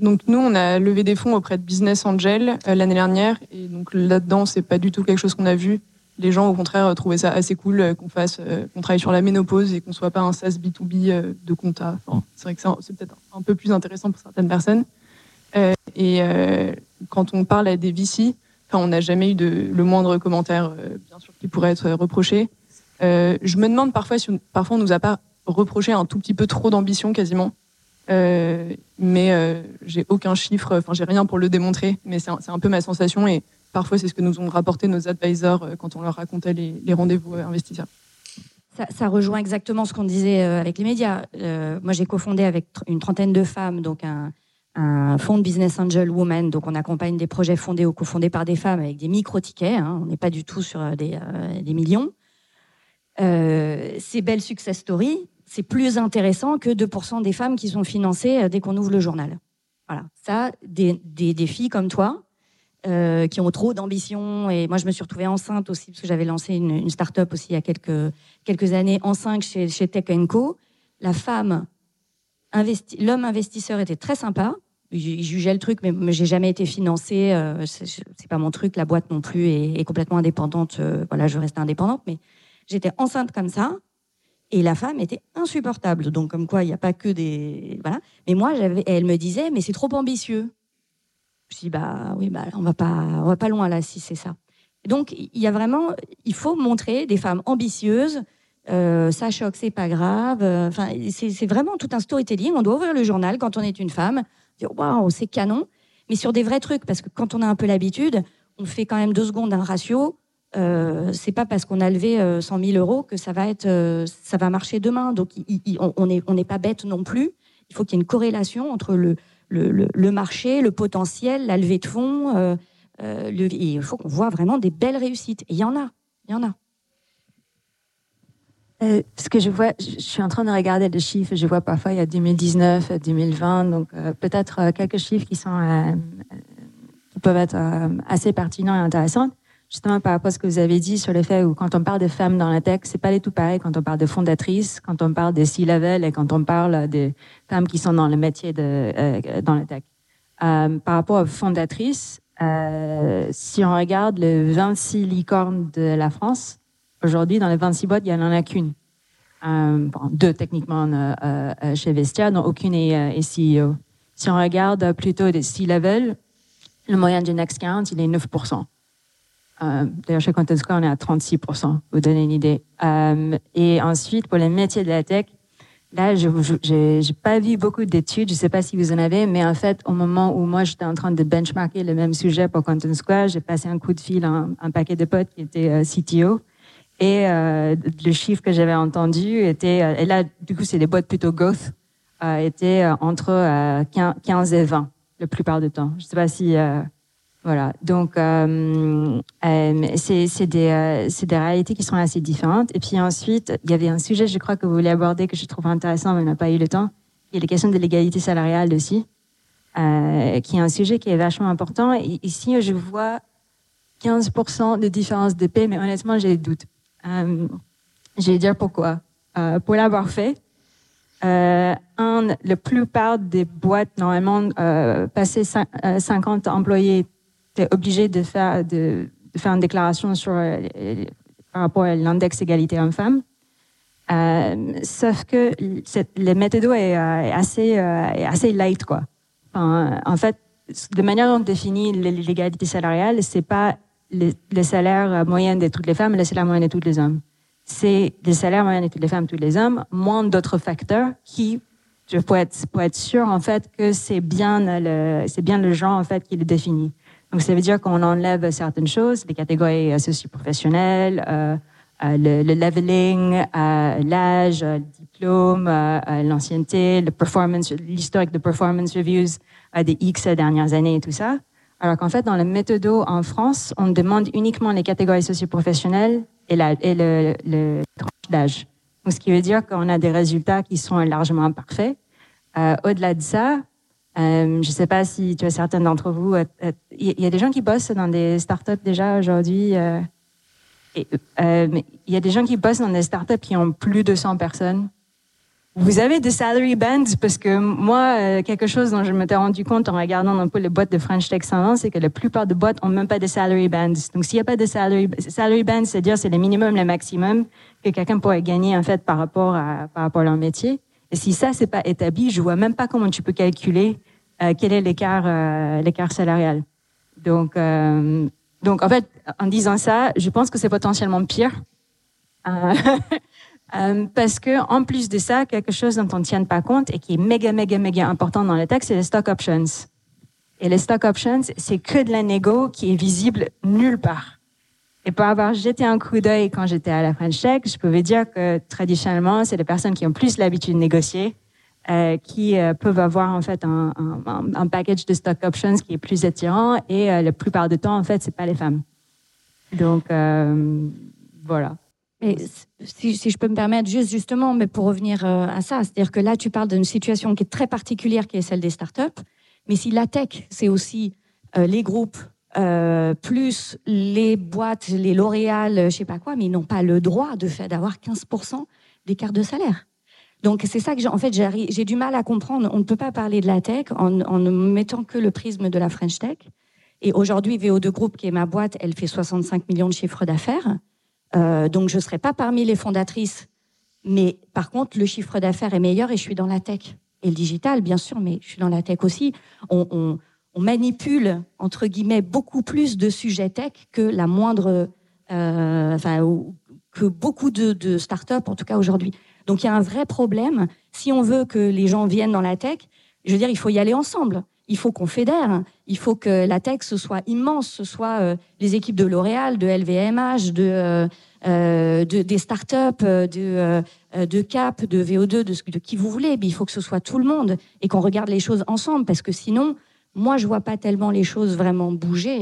Donc nous, on a levé des fonds auprès de Business Angel l'année dernière, et donc là-dedans, c'est pas du tout quelque chose qu'on a vu. Les gens, au contraire, trouvaient ça assez cool qu'on fasse, qu'on travaille sur la ménopause et qu'on soit pas un SaaS B2B de compta. c'est vrai que c'est peut-être un peu plus intéressant pour certaines personnes. et quand on parle à des VC, on n'a jamais eu le moindre commentaire, euh, qui pourrait être reproché. Euh, je me demande parfois si parfois on nous a pas reproché un tout petit peu trop d'ambition quasiment. Euh, mais j'ai aucun chiffre, enfin j'ai rien pour le démontrer, mais c'est un, peu ma sensation et parfois c'est ce que nous ont rapporté nos advisors quand on leur racontait les, rendez-vous investisseurs. Ça, rejoint exactement ce qu'on disait avec les médias. moi j'ai cofondé avec une trentaine de femmes, donc un, un fonds de business angel woman. Donc, on accompagne des projets fondés ou cofondés par des femmes avec des micro-tickets. Hein. On n'est pas du tout sur euh, des, euh, des millions. Euh, ces belles success stories, c'est plus intéressant que 2% des femmes qui sont financées dès qu'on ouvre le journal. Voilà. Ça, des, des, des filles comme toi, qui ont trop d'ambition. Et moi, je me suis retrouvée enceinte aussi, parce que j'avais lancé une, une start-up aussi il y a quelques, quelques années, enceinte chez, chez Tech Co. La femme l'homme investisseur était très sympa. Il jugeait le truc, mais j'ai jamais été financée. Euh, c'est pas mon truc. La boîte non plus est, complètement indépendante. Euh, voilà, je restais indépendante, mais j'étais enceinte comme ça. Et la femme était insupportable. Donc, comme quoi, il n'y a pas que des. Voilà. Mais moi, elle me disait, mais c'est trop ambitieux. Je dis, bah oui, bah, on va pas, on va pas loin là, si c'est ça. Donc, il y a vraiment. Il faut montrer des femmes ambitieuses euh, ça choque, c'est pas grave. Enfin, c'est vraiment tout un storytelling. On doit ouvrir le journal quand on est une femme, dire waouh, c'est canon, mais sur des vrais trucs, parce que quand on a un peu l'habitude, on fait quand même deux secondes un ratio. Euh, c'est pas parce qu'on a levé 100 euh, 000 euros que ça va être, euh, ça va marcher demain. Donc, on n'est on pas bête non plus. Il faut qu'il y ait une corrélation entre le, le, marché, le potentiel, la levée de fonds. Il faut qu'on voit vraiment des belles réussites. Et il y en a, il y en a. ce que je vois, je suis en train de regarder les chiffres. Je vois parfois il y a 2019, 2020, donc peut-être quelques chiffres qui sont qui peuvent être assez pertinents et intéressants justement par rapport à ce que vous avez dit sur le fait où quand on parle de femmes dans la tech, c'est pas du tout pareil quand on parle de fondatrices, quand on parle de C-level et quand on parle de femmes qui sont dans le métier de euh, dans la tech. Euh, par rapport aux fondatrices, euh, si on regarde le 26 licornes de la France, aujourd'hui dans les 26 boîtes, il n'y en a qu'une. Euh, bon, deux techniquement euh, chez Vestia, dont aucune est, est, CEO. Si on regarde plutôt des C-level, le moyen du Next 40, il est 9%. Euh, d'ailleurs, chez Square, on est à 36 pour vous donner une idée. Euh, et ensuite, pour les métiers de la tech, là, je n'ai pas vu beaucoup d'études, je ne sais pas si vous en avez, mais en fait, au moment où moi, j'étais en train de benchmarker le même sujet pour Content Square, j'ai passé un coup de fil à un, paquet de potes qui était euh, CTO. Et le chiffre que j'avais entendu était, et là, du coup, c'est des boîtes plutôt growth, était entre 15 et 20 la plupart du temps. Je ne sais pas si voilà, donc euh, euh, c'est des, euh, des réalités qui sont assez différentes. Et puis ensuite, il y avait un sujet, je crois, que vous voulez aborder, que je trouve intéressant, mais on n'a pas eu le temps. Il y a les questions de l'égalité salariale aussi, euh, qui est un sujet qui est vachement important. Ici, je vois 15% de différence de paie, mais honnêtement, j'ai des doutes. Euh, je vais dire pourquoi. Euh, pour l'avoir fait, euh, un, la plupart des boîtes, normalement, euh, passer 50 employés tu es obligé de faire, de, faire une déclaration sur, euh, par rapport à l'index égalité homme-femme. Euh, sauf que le méthode est, euh, assez, assez light, quoi. en fait, de manière dont on définit l'égalité salariale, c'est pas le, salaire moyen de toutes les femmes, le salaire moyen de tous les hommes. C'est le salaire moyen de toutes les femmes, tous les hommes, moins d'autres facteurs qui, je peux être, pour être sûr, en fait, que c'est bien le, c'est bien le genre, en fait, qui le définit. Donc, ça veut dire qu'on enlève certaines choses, les catégories socio-professionnelles, euh, euh, le, le, leveling, euh, l'âge, le diplôme, l'ancienneté, le performance, l'historique de performance reviews des X dernières années et tout ça. Alors qu'en fait, dans le méthodo en France, on demande uniquement les catégories socio-professionnelles et, la, le, tranche d'âge. Ce qui veut dire qu'on a des résultats qui sont largement imparfaits. Euh, Au-delà de ça, euh, je ne sais pas si tu as certains d'entre vous. Euh, euh, il y a des gens qui bossent dans des startups déjà aujourd'hui. Il y a des gens qui bossent dans des startups qui ont plus de 100 personnes. Vous avez des salary bands? Parce que moi, quelque chose dont je m'étais rendu compte en regardant un peu les boîtes de French Tech 120, c'est que la plupart des boîtes ont même pas de salary bands. Donc, s'il n'y a pas de salary, salary bands, c'est-à-dire c'est le minimum, le maximum que quelqu'un pourrait gagner en fait par rapport à par rapport à leur métier. Et si ça, c'est pas établi, je vois même pas comment tu peux calculer euh, quel est l'écart euh, l'écart salarial. Donc, euh, donc, en fait, en disant ça, je pense que c'est potentiellement pire. *laughs* parce que en plus de ça, quelque chose dont on ne tient pas compte et qui est méga, méga, méga important dans le texte, c'est les stock options. Et les stock options, c'est que de la négo qui est visible nulle part. Et pour avoir jeté un coup d'œil quand j'étais à la French Tech, je pouvais dire que traditionnellement, c'est les personnes qui ont plus l'habitude de négocier, euh, qui euh, peuvent avoir en fait un, un, un, package de stock options qui est plus attirant et euh, la plupart du temps, en fait, c'est pas les femmes. Donc, euh, voilà. Et si, si, je peux me permettre, juste justement, mais pour revenir à ça, c'est-à-dire que là, tu parles d'une situation qui est très particulière, qui est celle des startups. Mais si la tech, c'est aussi les groupes, euh, plus les boîtes, les L'Oréal, je sais pas quoi, mais ils n'ont pas le droit de fait d'avoir 15% d'écart de salaire. Donc c'est ça que j'ai, en fait j'ai du mal à comprendre. On ne peut pas parler de la tech en, en ne mettant que le prisme de la French Tech. Et aujourd'hui, VO2 Group, qui est ma boîte, elle fait 65 millions de chiffres d'affaires. Euh, donc je serai pas parmi les fondatrices, mais par contre le chiffre d'affaires est meilleur et je suis dans la tech et le digital, bien sûr, mais je suis dans la tech aussi. On, on, on manipule entre guillemets beaucoup plus de sujets tech que la moindre, euh, enfin, que beaucoup de, de startups en tout cas aujourd'hui. Donc il y a un vrai problème. Si on veut que les gens viennent dans la tech, je veux dire, il faut y aller ensemble. Il faut qu'on fédère. Il faut que la tech ce soit immense, ce soit euh, les équipes de L'Oréal, de LVMH, euh, euh de des startups, de, de Cap, de VO2, de, de qui vous voulez. Mais il faut que ce soit tout le monde et qu'on regarde les choses ensemble, parce que sinon, moi, je vois pas tellement les choses vraiment bouger,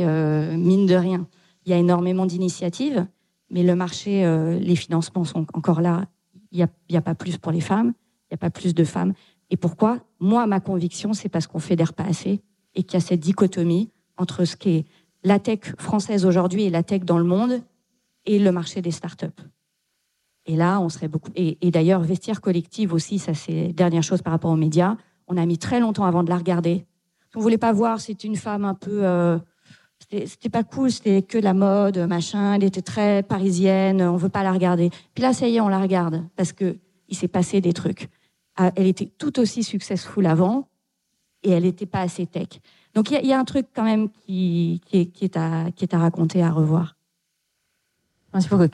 mine de rien. Il y a énormément d'initiatives, mais le marché, les financements sont encore là. Il n'y a, a pas plus pour les femmes, il n'y a pas plus de femmes. Et pourquoi? Moi, ma conviction, c'est parce qu'on fédère pas assez et qu'il y a cette dichotomie entre ce qu'est la tech française aujourd'hui et la tech dans le monde et le marché des startups. Et là, on serait beaucoup. Et, d'ailleurs, vestiaire collective aussi, ça c'est dernière chose par rapport aux médias. On a mis très longtemps avant de la regarder. On voulait pas voir. C'est une femme un peu. Euh, c'était pas cool. C'était que la mode, machin. Elle était très parisienne. On veut pas la regarder. Puis là, ça y est, on la regarde parce que il s'est passé des trucs. Ah, elle était tout aussi successful avant et elle n'était pas assez tech. Donc il y, a un truc quand même qui, est, à, qui est à raconter, à revoir. Qu'il faut, que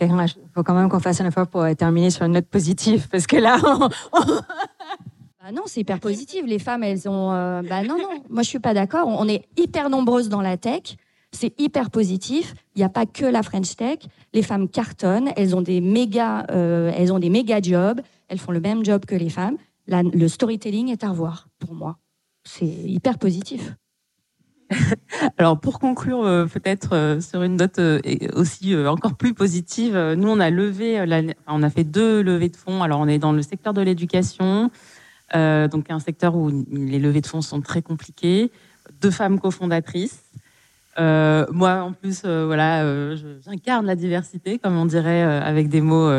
faut quand même qu'on fasse un effort pour terminer sur une note positive, *laughs* parce que là, *laughs* bah non, c'est hyper positif. Les femmes, elles ont. Euh, bah non, non, moi je suis pas d'accord. On est hyper nombreuses dans la tech. C'est hyper positif. Il n'y a pas que la French Tech. Les femmes cartonnent. Elles ont des méga, euh, elles ont des méga jobs. Elles font le même job que les femmes le storytelling est à revoir pour moi. C'est hyper positif. *laughs* Alors pour conclure euh, peut-être euh, sur une note euh, aussi encore plus positive, nous on a levé, on a fait deux levées de fonds. Alors on est dans le secteur de l'éducation, donc un secteur où les levées de fonds sont très compliquées. Deux femmes cofondatrices. moi en plus voilà, j'incarne la diversité comme on dirait avec des mots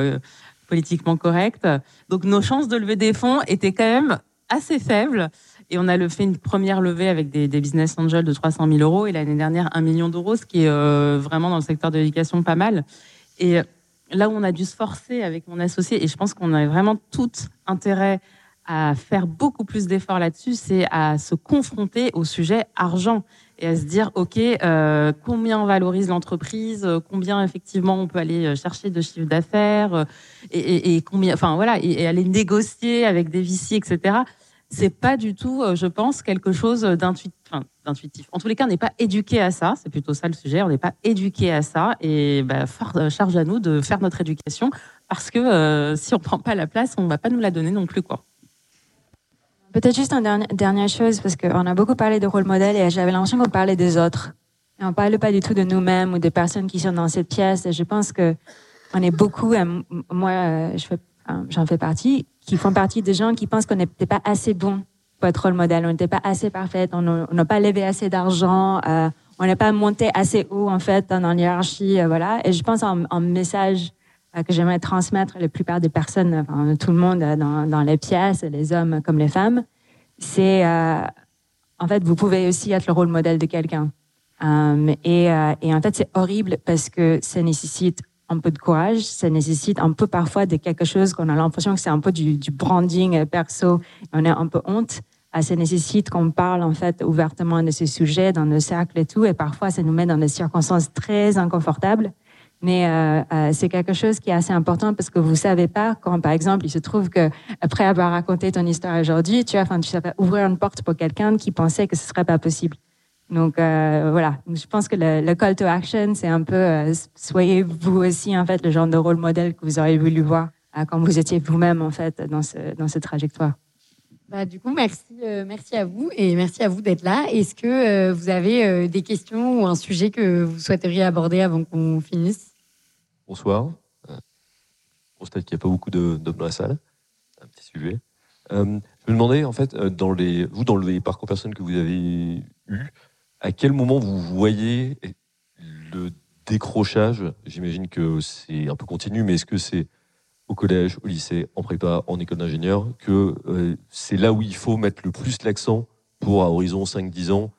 politiquement correct. Donc nos chances de lever des fonds étaient quand même assez faibles. Et on a fait une première levée avec des, business angels de 300 000 euros et l'année dernière un million d'euros, ce qui est euh, vraiment dans le secteur de l'éducation pas mal. Et là où on a dû se forcer avec mon associé, et je pense qu'on a vraiment tout intérêt à faire beaucoup plus d'efforts là-dessus, c'est à se confronter au sujet argent et à se dire, OK, euh, combien valorise l'entreprise, euh, combien effectivement on peut aller euh, chercher de chiffre d'affaires, et, combien, enfin voilà, et, aller négocier avec des VC, etc. C'est pas du tout, je pense, quelque chose d'intuitif. en tous les cas, on n'est pas éduqué à ça. C'est plutôt ça le sujet. On n'est pas éduqué à ça, et bah, charge à nous de faire notre éducation, parce que si on prend pas la place, on va pas nous la donner non plus, quoi. Peut-être juste une dernière, chose, parce qu'on a beaucoup parlé de rôle modèle et j'avais l'impression qu'on parlait des autres. Et on ne parle pas du tout de nous-mêmes ou des personnes qui sont dans cette pièce. Je pense que on est beaucoup, moi, euh, j'en fais, partie, qui font partie des gens qui pensent qu'on n'était pas assez bon pour être rôle modèle. On n'était pas assez parfaite, on n'a pas levé assez d'argent, euh, on n'a pas monté assez haut, en fait, dans l'hierarchie, euh, voilà. Et je pense en, en message que j'aimerais transmettre la plupart des personnes, enfin, tout le monde euh, dans, dans, les pièces, les hommes comme les femmes, c'est euh, en fait, vous pouvez aussi être le rôle modèle de quelqu'un. et, en fait, c'est horrible parce que ça nécessite un peu de courage, ça nécessite un peu parfois de quelque chose qu'on a l'impression que c'est un peu du, du, branding perso, on a un peu honte. Ça nécessite qu'on parle en fait ouvertement de ces sujets dans nos cercles et tout, et parfois ça nous met dans des circonstances très inconfortables. Mais euh, euh, c'est quelque chose qui est assez important parce que vous savez pas quand, par exemple, il se trouve que après avoir raconté ton histoire aujourd'hui, tu as, enfin, tu savais ouvrir une porte pour quelqu'un qui pensait que ce serait pas possible. Donc euh, voilà, je pense que le, le, call to action, c'est un peu euh, soyez vous aussi en fait le genre de rôle modèle que vous auriez voulu voir euh, quand vous étiez vous-même en fait dans ce dans cette trajectoire. Bah, du coup, merci, merci à vous et merci à vous d'être là. Est-ce que vous avez des questions ou un sujet que vous souhaiteriez aborder avant qu'on finisse? Bonsoir. Euh, je constate qu'il n'y a pas beaucoup d'hommes dans la salle. Un petit sujet. Euh, je me demandais, en fait, euh, vous, dans les parcours personnels que vous avez eus, à quel moment vous voyez le décrochage? J'imagine que c'est un peu continu, mais est-ce que c'est au collège, au lycée, en prépa, en école d'ingénieur, que c'est là où il faut mettre le plus l'accent pour, à horizon 5-10 ans,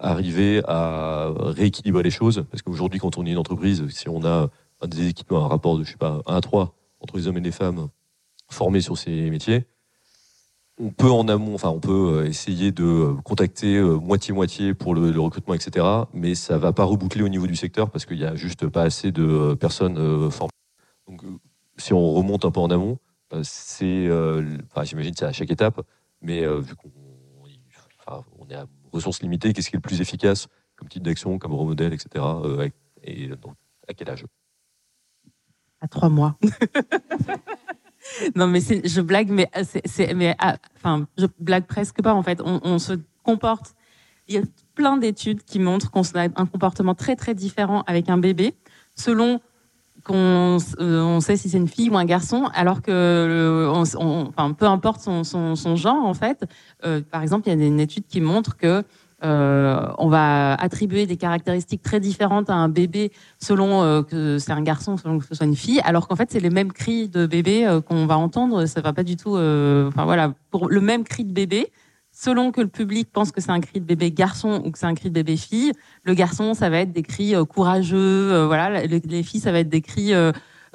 arriver à rééquilibrer les choses Parce qu'aujourd'hui, quand on est une entreprise, si on a des équipements, un rapport de, je sais pas, 1 à 3 entre les hommes et les femmes formés sur ces métiers. On peut en amont, enfin, on peut euh, essayer de euh, contacter euh, moitié-moitié pour le, recrutement, etc. Mais ça va pas reboucler au niveau du secteur parce qu'il y a juste pas assez de personnes formées. Donc, si on remonte un peu en amont, c'est, enfin, j'imagine c'est à chaque étape, mais vu qu'on on est ressources limitées, qu'est-ce qui est le plus efficace comme type d'action, comme rôle modèle, etc. et donc, à quel âge? À trois mois. non, mais je blague, mais, c'est, mais ah, enfin, je blague presque pas en fait. On, se comporte. Il y a plein d'études qui montrent qu'on a un comportement très très différent avec un bébé selon qu'on euh, on sait si c'est une fille ou un garçon, alors que enfin, peu importe son, son, genre en fait. Euh, par exemple, il y a une étude qui montre que euh, on va attribuer des caractéristiques très différentes à un bébé selon euh, que c'est un garçon, selon que ce soit une fille, alors qu'en fait c'est les mêmes cris de bébé euh, qu'on va entendre. Ça va pas du tout. Enfin voilà, pour le même cri de bébé, selon que le public pense que c'est un cri de bébé garçon ou que c'est un cri de bébé fille, le garçon ça va être des cris courageux, voilà, les, filles ça va être des cris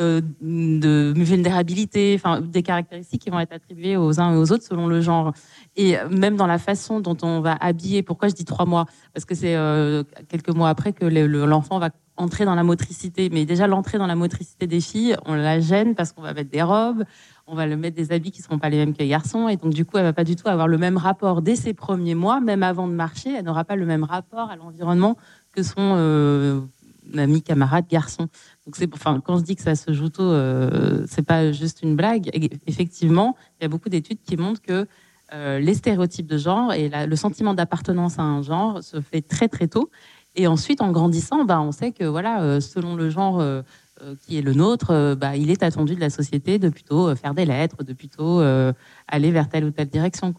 euh, de vulnérabilité, enfin des caractéristiques qui vont être attribuées aux uns et aux autres selon le genre. Et même dans la façon dont on va habiller. Pourquoi je dis trois mois? Parce que c'est euh, quelques mois après que l'enfant va entrer dans la motricité. Mais déjà l'entrée dans la motricité des filles, on la gêne parce qu'on va mettre des robes, on va le mettre des habits qui ne seront pas les mêmes que les garçons. Et donc, du coup, elle va pas du tout avoir le même rapport dès ses premiers mois, même avant de marcher. Elle n'aura pas le même rapport à l'environnement que son euh, ami, camarade, garçon. Donc c'est, enfin, quand je dis que ça se joue tôt, euh, c'est pas juste une blague. effectivement, il y a beaucoup d'études qui montrent que euh, les stéréotypes de genre et le sentiment d'appartenance à un genre se fait très très tôt. Et ensuite, en grandissant, bah, on sait que voilà, euh, selon le genre qui est le nôtre, bah, il est attendu de la société de plutôt faire des lettres, de plutôt aller vers telle ou telle direction.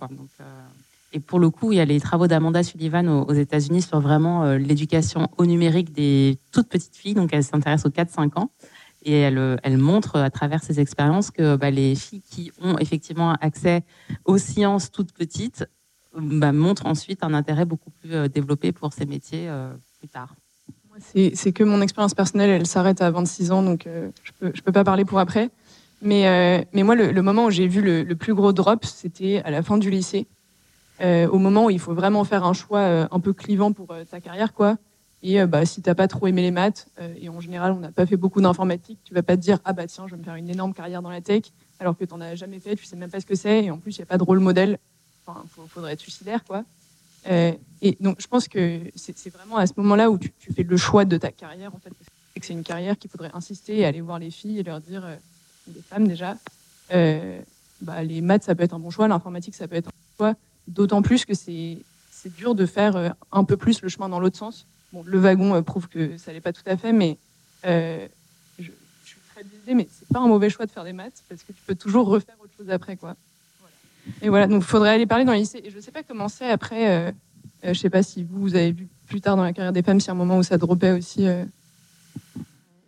Et pour le coup, il y a les travaux d'Amanda Sullivan aux, États-Unis sur vraiment euh, l'éducation au numérique des toutes petites filles. Donc, elle s'intéresse aux 4-5 ans. Et elle, euh, montre à travers ses expériences que bah, les filles qui ont effectivement accès aux sciences toutes petites bah, montrent ensuite un intérêt beaucoup plus euh, développé pour ces métiers plus tard. C'est que mon expérience personnelle, elle s'arrête à 26 ans, donc je peux, je peux pas parler pour après. Mais, mais moi, le, moment où j'ai vu le, plus gros drop, c'était à la fin du lycée. Euh, au moment où il faut vraiment faire un choix euh, un peu clivant pour euh, ta carrière, quoi. Et bah, si t'as pas trop aimé les maths, et en général on n'a pas fait beaucoup d'informatique, tu vas pas te dire ah bah tiens je vais me faire une énorme carrière dans la tech, alors que tu n'en as jamais fait, tu sais même pas ce que c'est, et en plus il n'y a pas de rôle modèle. Enfin, faudrait être suicidaire quoi. Et donc je pense que c'est vraiment à ce moment-là où tu, fais le choix de ta carrière en fait, que c'est une carrière qu'il faudrait insister et aller voir les filles et leur dire, les femmes déjà, bah, les maths ça peut être un bon choix, l'informatique ça peut être un bon choix D'autant plus que c'est dur de faire euh, un peu plus le chemin dans l'autre sens. Bon, le wagon euh, prouve que ça l'est pas tout à fait, mais euh, je, suis très biaisée, mais c'est pas un mauvais choix de faire des maths parce que tu peux toujours refaire autre chose après, quoi. Et voilà, donc il faudrait aller parler dans le lycée. Et je sais pas comment c'est après. je sais pas si vous, vous avez vu plus tard dans la carrière des femmes, si a un moment où ça dropait aussi.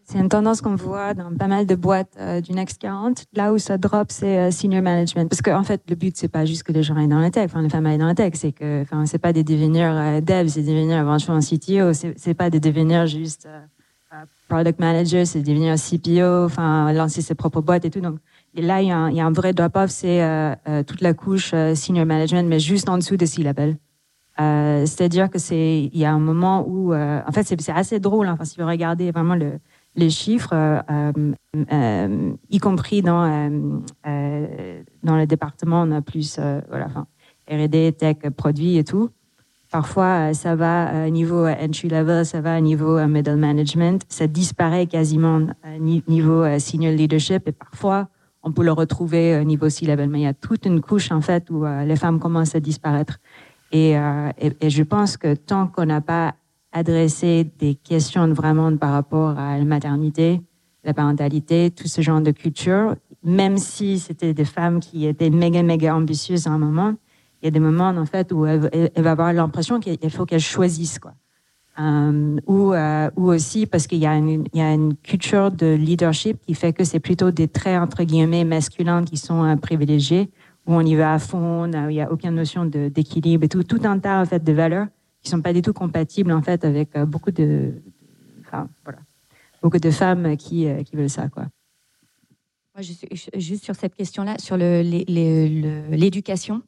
C'est une tendance qu'on voit dans pas mal de boîtes euh, du Next 40. Là où ça drop, c'est euh, senior management. Parce qu'en en fait, le but, c'est pas juste que les gens aillent dans la tech, enfin, les femmes aillent dans la tech. C'est que, enfin, c'est pas de devenir euh, dev, c'est de devenir éventuellement CTO. C'est pas de devenir juste product manager, c'est de devenir CPO, enfin, lancer ses propres boîtes et tout. Donc, et là, il y, a un, y a un vrai drop-off, c'est toute la couche senior management, mais juste en dessous de C-level. C'est-à-dire que c'est, il y a un moment où, en fait, c'est assez drôle. Hein, enfin, si vous regardez vraiment le, les chiffres, euh, euh, euh, y compris dans, dans le département, on a plus voilà, R&D, tech, produits et tout. Parfois, ça va à niveau entry level, ça va à niveau middle management, ça disparaît quasiment niveau senior leadership et parfois, on peut le retrouver au niveau C-level. Mais il y a toute une couche, en fait, où les femmes commencent à disparaître. Et, et, je pense que tant qu'on n'a pas adresser des questions vraiment par rapport à la maternité, la parentalité, tout ce genre de culture, même si c'était des femmes qui étaient méga, méga ambitieuses à un moment, il y a des moments, en fait, où elle, va avoir l'impression qu'il faut qu'elle choisisse, quoi. Euh, ou, euh, ou aussi parce qu'il y, y a une culture de leadership qui fait que c'est plutôt des traits, entre guillemets, masculins qui sont euh, privilégiés, où on y va à fond, où il n'y a aucune notion d'équilibre et tout, tout un tas, en fait, de valeurs qui sont pas du tout compatibles en fait avec euh, beaucoup de, enfin, voilà, beaucoup de femmes qui, euh, qui veulent ça quoi. Moi, juste sur cette question-là, sur l'éducation,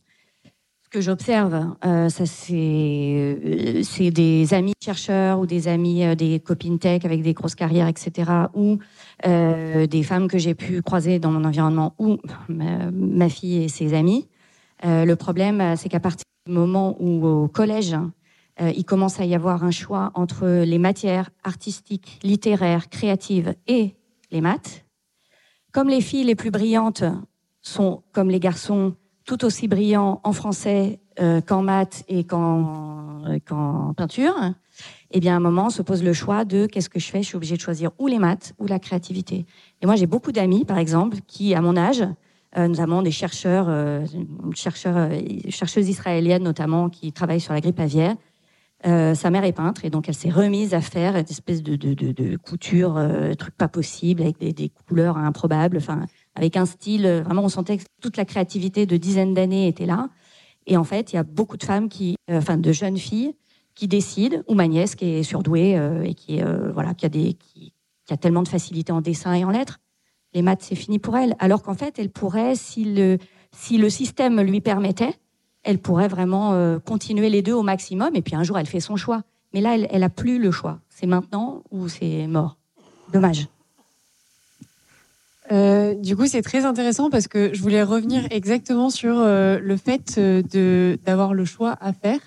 ce que j'observe, euh, ça c'est c'est des amis chercheurs ou des amis, des copines tech avec des grosses carrières, etc. Ou des femmes que j'ai pu croiser dans mon environnement ou ma, ma fille et ses amis. le problème, c'est qu'à partir du moment où au collège, euh, il commence à y avoir un choix entre les matières artistiques, littéraires, créatives et les maths, comme les filles les plus brillantes sont, comme les garçons, tout aussi brillants en français euh, qu'en maths et qu'en peinture, eh bien, à un moment, se pose le choix de qu'est-ce que je fais Je suis obligée de choisir ou les maths ou la créativité. Et moi, j'ai beaucoup d'amis, par exemple, qui, à mon âge, euh, notamment des chercheurs, euh, chercheurs, euh, chercheuses israéliennes notamment, qui travaillent sur la grippe aviaire. sa mère est peintre et donc elle s'est remise à faire une espèce de, de, de, de couture, truc pas possible, avec des, des couleurs improbables, enfin, avec un style, vraiment on sentait que toute la créativité de dizaines d'années était là. Et en fait, il y a beaucoup de femmes qui, enfin de jeunes filles, qui décide, ou ma nièce qui est surdouée euh, et qui, euh, voilà, qui, a des, qui, a tellement de facilité en dessin et en lettres, les maths, c'est fini pour elle. Alors qu'en fait, elle pourrait, si le, si le système lui permettait, elle pourrait vraiment euh, continuer les deux au maximum. Et puis un jour, elle fait son choix. Mais là, elle n'a plus le choix. C'est maintenant ou c'est mort. Dommage. Du coup, c'est très intéressant parce que je voulais revenir exactement sur le fait de d'avoir le choix à faire.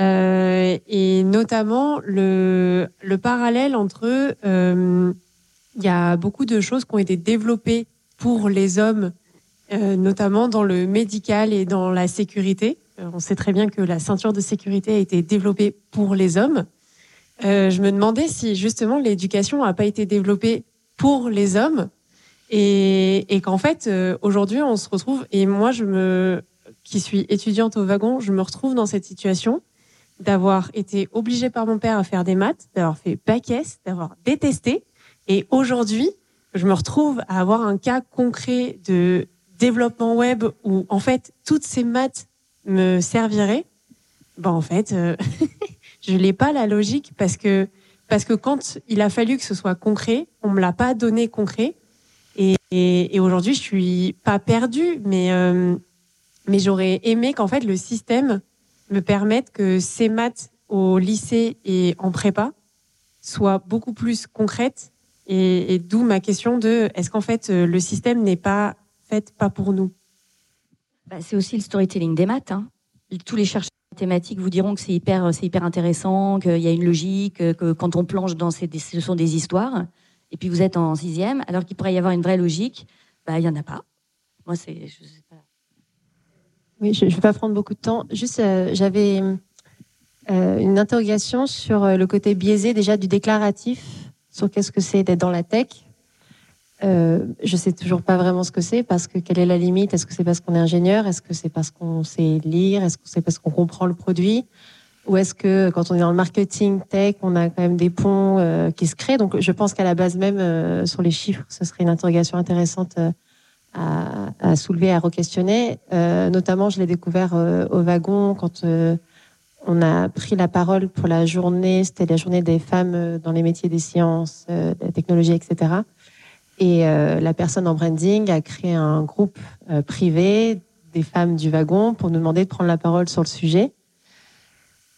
Euh, et notamment le, le parallèle entre euh, il y a beaucoup de choses qui ont été développées pour les hommes, euh, notamment dans le médical et dans la sécurité. Euh, on sait très bien que la ceinture de sécurité a été développée pour les hommes. Euh, je me demandais si justement l'éducation n'a pas été développée pour les hommes et, et qu'en fait euh, aujourd'hui on se retrouve et moi je me qui suis étudiante au wagon, je me retrouve dans cette situation d'avoir été obligée par mon père à faire des maths, d'avoir fait bac d'avoir détesté. Et aujourd'hui, je me retrouve à avoir un cas concret de développement web où, en fait, toutes ces maths me serviraient. Bon, en fait, euh, *laughs* je n'ai pas la logique parce que, parce que quand il a fallu que ce soit concret, on me l'a pas donné concret. Et, et, aujourd'hui, je suis pas perdue, mais, euh, mais j'aurais aimé qu'en fait, le système me permettre que ces maths au lycée et en prépa soient beaucoup plus concrètes. Et, d'où ma question de est-ce qu'en fait euh, le système n'est pas fait pas pour nous? Bah, C'est aussi le storytelling des maths. Hein. Tous les chercheurs mathématiques vous diront que c'est hyper, c'est hyper intéressant, qu'il y a une logique, que quand on plonge dans ces, ce sont des histoires. Et puis vous êtes en sixième, alors qu'il pourrait y avoir une vraie logique, bah, il n'y en a pas. Moi, c'est. Oui, je ne vais pas prendre beaucoup de temps. Juste, euh, j'avais euh, une interrogation sur euh, le côté biaisé déjà du déclaratif, sur qu'est-ce que c'est d'être dans la tech. Euh, je sais toujours pas vraiment ce que c'est parce que quelle est la limite? Est-ce que c'est parce qu'on est ingénieur? Est-ce que c'est parce qu'on sait lire? Est-ce que c'est parce qu'on comprend le produit? Ou est-ce que quand on est dans le marketing tech, on a quand même des ponts euh, qui se créent Donc je pense qu'à la base même sur les chiffres, ce serait une interrogation intéressante à, à soulever, à re-questionner. Euh, notamment, je l'ai découvert euh, au wagon quand euh, on a pris la parole pour la journée, c'était la journée des femmes dans les métiers des sciences, euh, des technologies, etc. Et euh, la personne en branding a créé un groupe euh, privé des femmes du wagon pour nous demander de prendre la parole sur le sujet.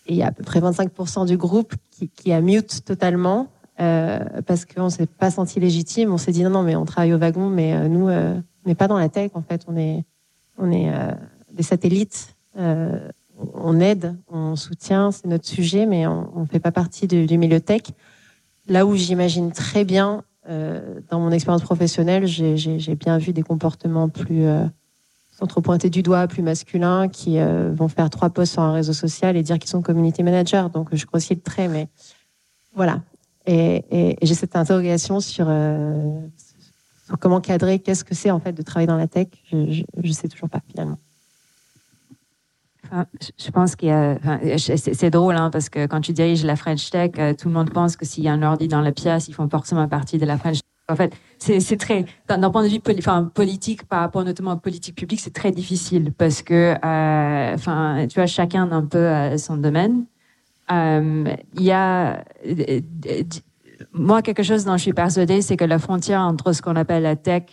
Et il y a à peu près 25% du groupe qui, qui a mute totalement euh, parce qu'on s'est pas senti légitime. On s'est dit non, non, mais on travaille au wagon, mais nous, on n'est pas dans la tech en fait, on est, on est euh, des satellites. Euh, on aide, on soutient, c'est notre sujet, mais on ne fait pas partie du, du, milieu tech. Là où j'imagine très bien, euh, dans mon expérience professionnelle, j'ai bien vu des comportements plus sans trop pointer du doigt, plus masculins, qui euh, vont faire trois posts sur un réseau social et dire qu'ils sont community managers. Donc je grossis le trait, mais voilà. Et, et, j'ai cette interrogation sur euh, sur comment cadrer, qu'est-ce que c'est en fait de travailler dans la tech, je ne sais toujours pas finalement. Je pense qu'il y a. Enfin, c'est drôle hein, parce que quand tu diriges la French Tech, euh, tout le monde pense que s'il y a un ordi dans la pièce, ils font forcément partie de la French Tech. En fait, c'est très, d'un point de vue politique, par rapport notamment à politique publique, c'est très difficile parce que, euh, enfin, tu vois, chacun a un peu euh, son domaine. Euh, il y a moi, quelque chose dont je suis persuadée, c'est que la frontière entre ce qu'on appelle la tech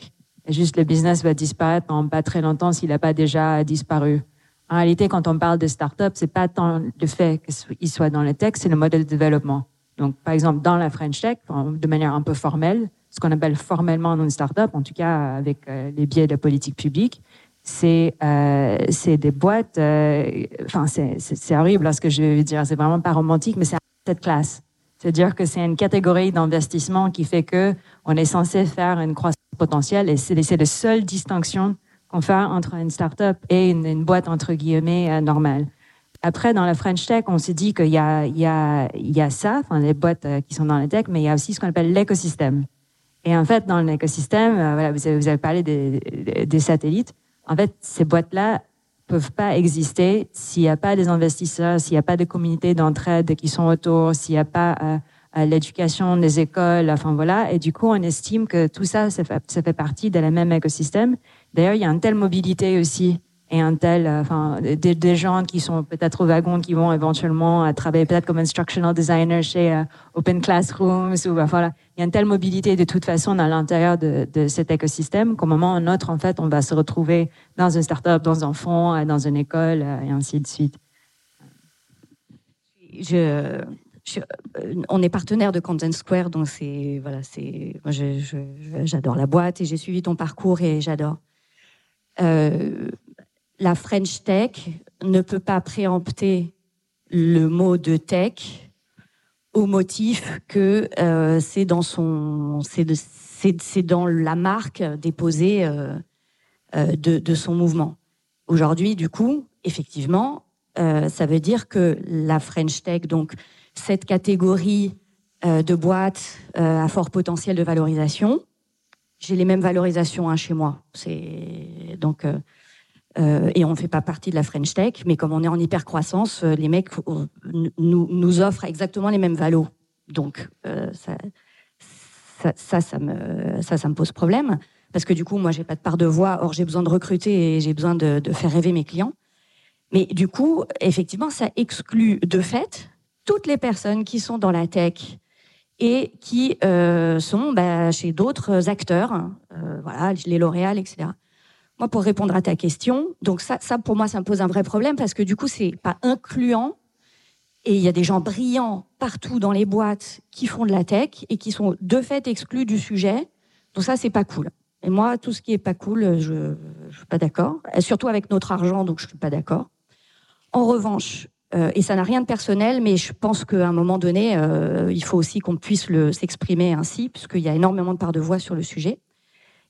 et juste le business va disparaître dans pas très longtemps s'il n'a pas déjà disparu. En réalité, quand on parle de start-up, c'est pas tant le fait qu'il soit dans la tech, c'est le modèle de développement. Donc, par exemple, dans la French Tech, de manière un peu formelle, ce qu'on appelle formellement une start-up, en tout cas avec euh, les biais de la politique publique, c'est euh, des boîtes. euh, Enfin, c'est- c'est horrible ce que je veux dire. C'est vraiment pas romantique, mais c'est cette classe. C'est-à-dire que c'est une catégorie d'investissement qui fait que on est censé faire une croissance potentielle et c'est la seule distinction qu'on fait entre une start-up et une, boîte entre guillemets euh, normale. Après, dans la French Tech, on s'est dit qu'il y y, y a ça, enfin les boîtes euh, qui sont dans la tech, mais il y a aussi ce qu'on appelle l'écosystème. Et en fait, dans l'écosystème, euh, voilà, vous, avez, vous avez parlé des, des- satellites. En fait, ces boîtes-là peuvent pas exister s'il n'y a pas des investisseurs, s'il n'y a pas de communautés d'entraide qui sont autour, s'il n'y a pas euh, euh, l'éducation des écoles, enfin voilà. Et du coup, on estime que tout ça, ça fait, ça fait partie de la même écosystème. D'ailleurs, il y a une telle mobilité aussi et un euh, enfin, des, gens qui sont peut-être au wagon, qui vont éventuellement euh, travailler peut-être comme instructional designer chez euh, Open Classrooms ou bah, voilà. Il y a une telle mobilité de toute façon dans l'intérieur de, cet écosystème qu'au moment ou un autre, en fait, on va se retrouver dans une start-up, dans un fonds, dans une école et ainsi de suite. on est partenaire de Content Square, donc c'est voilà, c'est j'adore la boîte et j'ai suivi ton parcours et j'adore. La French Tech ne peut pas préempter le mot de tech au motif que euh, c'est dans la marque déposée euh, euh, de, son mouvement. Aujourd'hui, du coup, effectivement, ça veut dire que la French Tech, donc cette catégorie de boîtes à fort potentiel de valorisation, j'ai les mêmes valorisations hein, chez moi. C'est donc euh, euh, et on ne fait pas partie de la French Tech, mais comme on est en hyper croissance, les mecs euh, nous, nous offrent exactement les mêmes valos. Donc euh, ça, ça, ça, me, ça, ça me pose problème parce que du coup, moi, j'ai pas de part de voix. Or, j'ai besoin de recruter et j'ai besoin de, de faire rêver mes clients. Mais du coup, effectivement, ça exclut de fait toutes les personnes qui sont dans la tech et qui euh, sont bah, chez d'autres acteurs, euh, voilà, les L'Oréal, etc. Moi, pour répondre à ta question, donc ça, pour moi, ça me pose un vrai problème parce que du coup, c'est pas incluant. Et il y a des gens brillants partout dans les boîtes qui font de la tech et qui sont de fait exclus du sujet. Donc ça, c'est pas cool. Et moi, tout ce qui est pas cool, je, je suis pas d'accord. Surtout avec notre argent, donc je suis pas d'accord. En revanche, euh, et ça n'a rien de personnel, mais je pense qu'à un moment donné, euh, il faut aussi qu'on puisse s'exprimer ainsi, puisqu'il y a énormément de parts de voix sur le sujet.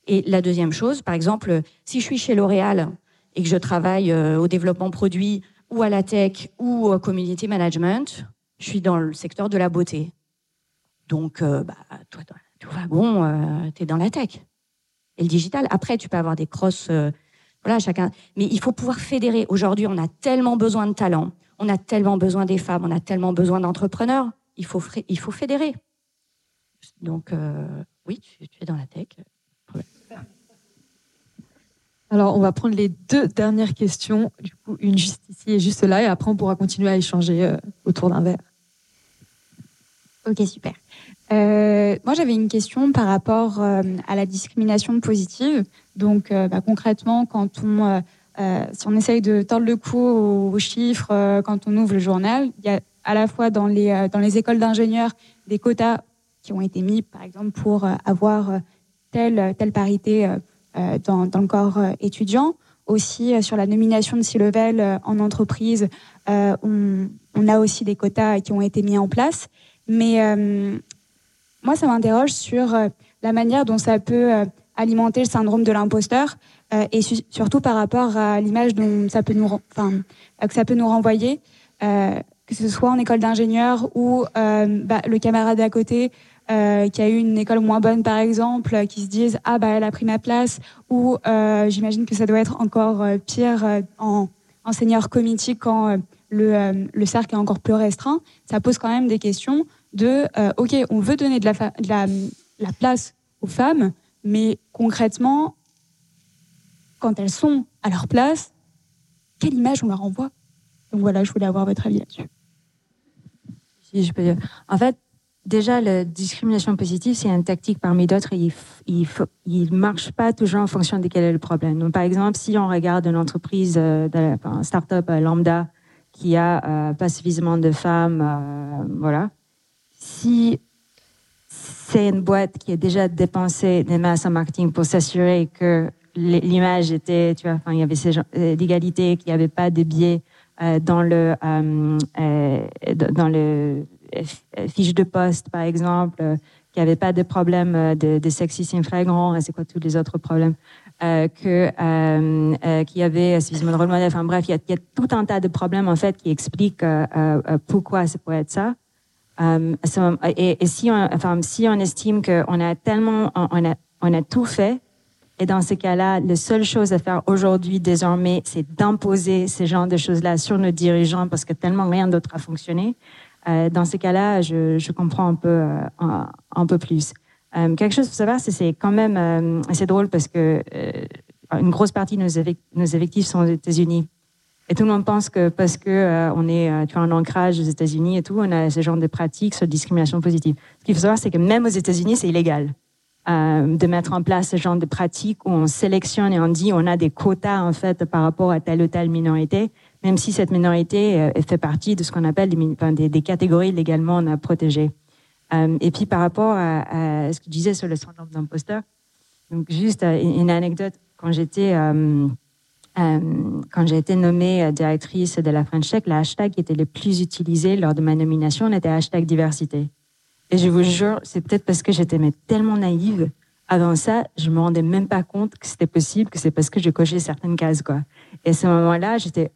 Et la deuxième chose, par exemple, si je suis chez L'Oréal et que je travaille euh, au développement produit ou à la tech ou au community management, je suis dans le secteur de la beauté. Donc, euh, bah, toi, tout wagon, tu es dans la tech et le digital. Après, tu peux avoir des crosses, euh, voilà, chacun. Mais il faut pouvoir fédérer. Aujourd'hui, on a tellement besoin de talents, on a tellement besoin des femmes, on a tellement besoin d'entrepreneurs. Il faut, il faut fédérer. Donc, euh, oui, tu es dans la tech. Alors, on va prendre les deux dernières questions. Du coup, une juste ici et juste là, et après, on pourra continuer à échanger euh, autour d'un verre. Ok, super. Euh, moi, j'avais une question par rapport euh, à la discrimination positive. Donc, bah, concrètement, quand on, si on essaye de tordre le cou aux, chiffres, quand on ouvre le journal, il y a à la fois dans les, dans les écoles d'ingénieurs des quotas qui ont été mis, par exemple, pour avoir telle, telle parité dans, dans le corps euh, étudiant. Aussi, euh, sur la nomination de C-level euh, en entreprise, euh, on, a aussi des quotas qui ont été mis en place. Mais euh, moi, ça m'interroge sur euh, la manière dont ça peut euh, alimenter le syndrome de l'imposteur euh, et su- surtout par rapport à l'image dont euh, que ça peut nous renvoyer, euh, que ce soit en école d'ingénieur ou euh, bah, le camarade à côté euh, qui a eu une école moins bonne, par exemple, qui se disent ah bah elle a pris ma place, ou euh, j'imagine que ça doit être encore euh, pire en, en senior quand le, le cercle est encore plus restreint. Ça pose quand même des questions de ok, on veut donner de la, fa- de la, la place aux femmes, mais concrètement, quand elles sont à leur place, quelle image on leur envoie? Donc voilà, je voulais avoir votre avis là-dessus. Si je peux dire. En fait, déjà, la discrimination positive, c'est une tactique parmi d'autres et il, il marche pas toujours en fonction de quel est le problème. Donc, par exemple, si on regarde une entreprise, euh, de start-up euh, lambda qui a euh, pas suffisamment de femmes, euh, voilà. Si c'est une boîte qui a déjà dépensé des masses en marketing pour s'assurer que l'image était, tu vois, enfin, il y avait l'égalité, qu'il n'y avait pas de biais dans le dans le fiche de poste, par exemple, qu'il n'y avait pas de problème de, de sexisme flagrant, c'est quoi tous les autres problèmes euh, euh, euh, qu'il y avait suffisamment de rôle modèle. Enfin bref, il y, a, tout un tas de problèmes en fait qui expliquent pourquoi ça pourrait être ça. Et, et, si on, enfin si on estime qu'on a tellement, on a, on a tout fait. Et dans ces cas-là, la seule chose à faire aujourd'hui, désormais, c'est d'imposer ces genres de choses-là sur nos dirigeants parce que tellement rien d'autre a fonctionné. Euh, dans ces cas-là, je, je, comprends un peu, un, un, peu plus. Euh, quelque chose à savoir, c'est quand même euh, assez drôle parce que euh, une grosse partie de nos, effectifs sont aux États-Unis. Et tout le monde pense que parce que on est, tu as un ancrage aux États-Unis et tout, on a ce genre de pratiques sur discrimination positive. Ce qu'il faut savoir, c'est que même aux États-Unis, c'est illégal de mettre en place ce genre de pratiques où on sélectionne et on dit on a des quotas en fait par rapport à telle ou telle minorité, même si cette minorité fait partie de ce qu'on appelle des, catégories légalement protégées. Euh, et puis par rapport à, ce que tu disais sur le syndrome d'imposteur, donc juste euh, une anecdote, quand j'étais euh, quand j'ai été nommée directrice de la French Tech, le hashtag qui était le plus utilisé lors de ma nomination était hashtag diversité. Et je vous jure, c'est peut-être parce que j'étais tellement naïve. Avant ça, je me rendais même pas compte que c'était possible, que c'est parce que je cochais certaines cases, quoi. Et à ce moment-là, j'étais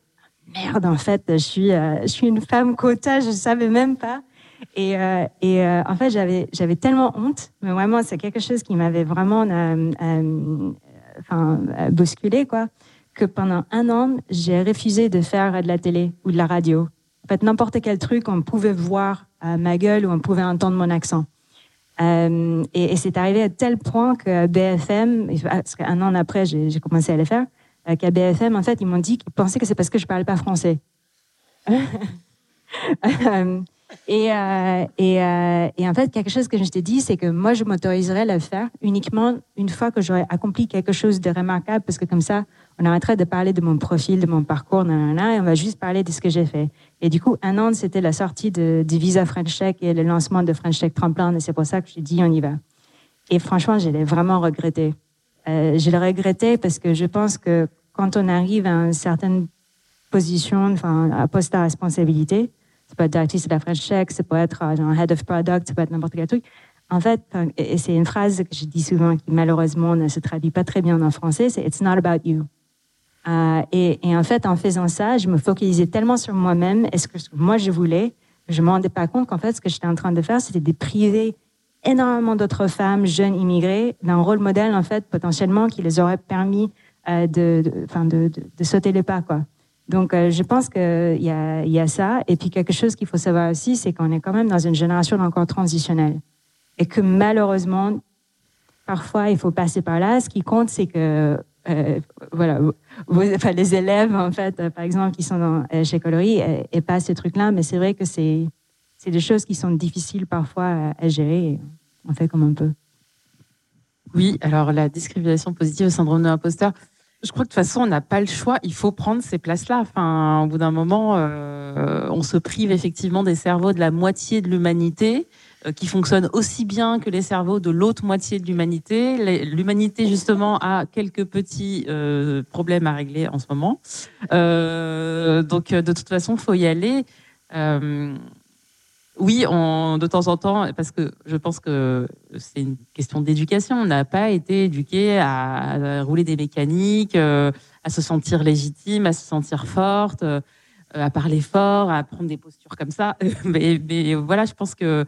merde, en fait, je suis, je suis une femme quota, je savais même pas. Et, euh, euh, en fait, j'avais, tellement honte, mais vraiment, c'est quelque chose qui m'avait vraiment euh, enfin, bousculé, quoi, que pendant un an, j'ai refusé de faire de la télé ou de la radio. En fait, n'importe quel truc, on pouvait voir ma gueule ou on pouvait entendre mon accent. et, et c'est arrivé à tel point que BFM, parce qu'un an après, j'ai, j'ai commencé à le faire, qu'à BFM, en fait, ils m'ont dit qu'ils pensaient que c'est parce que je parlais pas français. *laughs* Et, euh, euh, et, en fait, quelque chose que je t'ai dit, c'est que moi, je m'autoriserais à le faire uniquement une fois que j'aurais accompli quelque chose de remarquable, parce que comme ça, on arrêterait de parler de mon profil, de mon parcours, nanana, et on va juste parler de ce que j'ai fait. Et du coup, un an, c'était la sortie du Visa French Tech et le lancement de French Tech Tremplin, et c'est pour ça que j'ai dit, on y va. Et franchement, je l'ai vraiment regretté. Euh, je l'ai regretté parce que je pense que quand on arrive à une certaine position, enfin, à poste à responsabilité, ça peut être directrice de la French Tech, ça peut être un head of product, ça peut être n'importe quel truc. En fait, et c'est une phrase que je dis souvent qui malheureusement ne se traduit pas très bien en français, c'est It's not about you. Euh, et, en fait, en faisant ça, je me focalisais tellement sur moi-même et ce que moi je voulais, je me rendais pas compte qu'en fait, ce que j'étais en train de faire, c'était de priver énormément d'autres femmes jeunes immigrées d'un rôle modèle, en fait, potentiellement, qui les aurait permis euh, de, de, de, de, sauter les pas, quoi. Donc, euh, je pense qu'il y a, y a ça. Et puis, quelque chose qu'il faut savoir aussi, c'est qu'on est quand même dans une génération encore transitionnelle. Et que malheureusement, parfois, il faut passer par là. Ce qui compte, c'est que, euh, voilà, les élèves, en fait, par exemple, qui sont euh, chez Coloris, et, pas ce truc-là. Mais c'est vrai que c'est, c'est des choses qui sont difficiles parfois à, gérer. on fait comme on peut. Oui, alors la discrimination positive au syndrome de l'imposteur, je crois que de toute façon, on n'a pas le choix. Il faut prendre ces places-là. Enfin, au bout d'un moment, euh, on se prive effectivement des cerveaux de la moitié de l'humanité euh, qui fonctionnent aussi bien que les cerveaux de l'autre moitié de l'humanité. L'humanité, justement, a quelques petits euh, problèmes à régler en ce moment. donc, de toute façon, faut y aller oui, de temps en temps, parce que je pense que c'est une question d'éducation. On n'a pas été éduqué à, rouler des mécaniques, euh, à se sentir légitime, à se sentir forte, euh, à parler fort, à prendre des postures comme ça. *laughs* mais, voilà, je pense que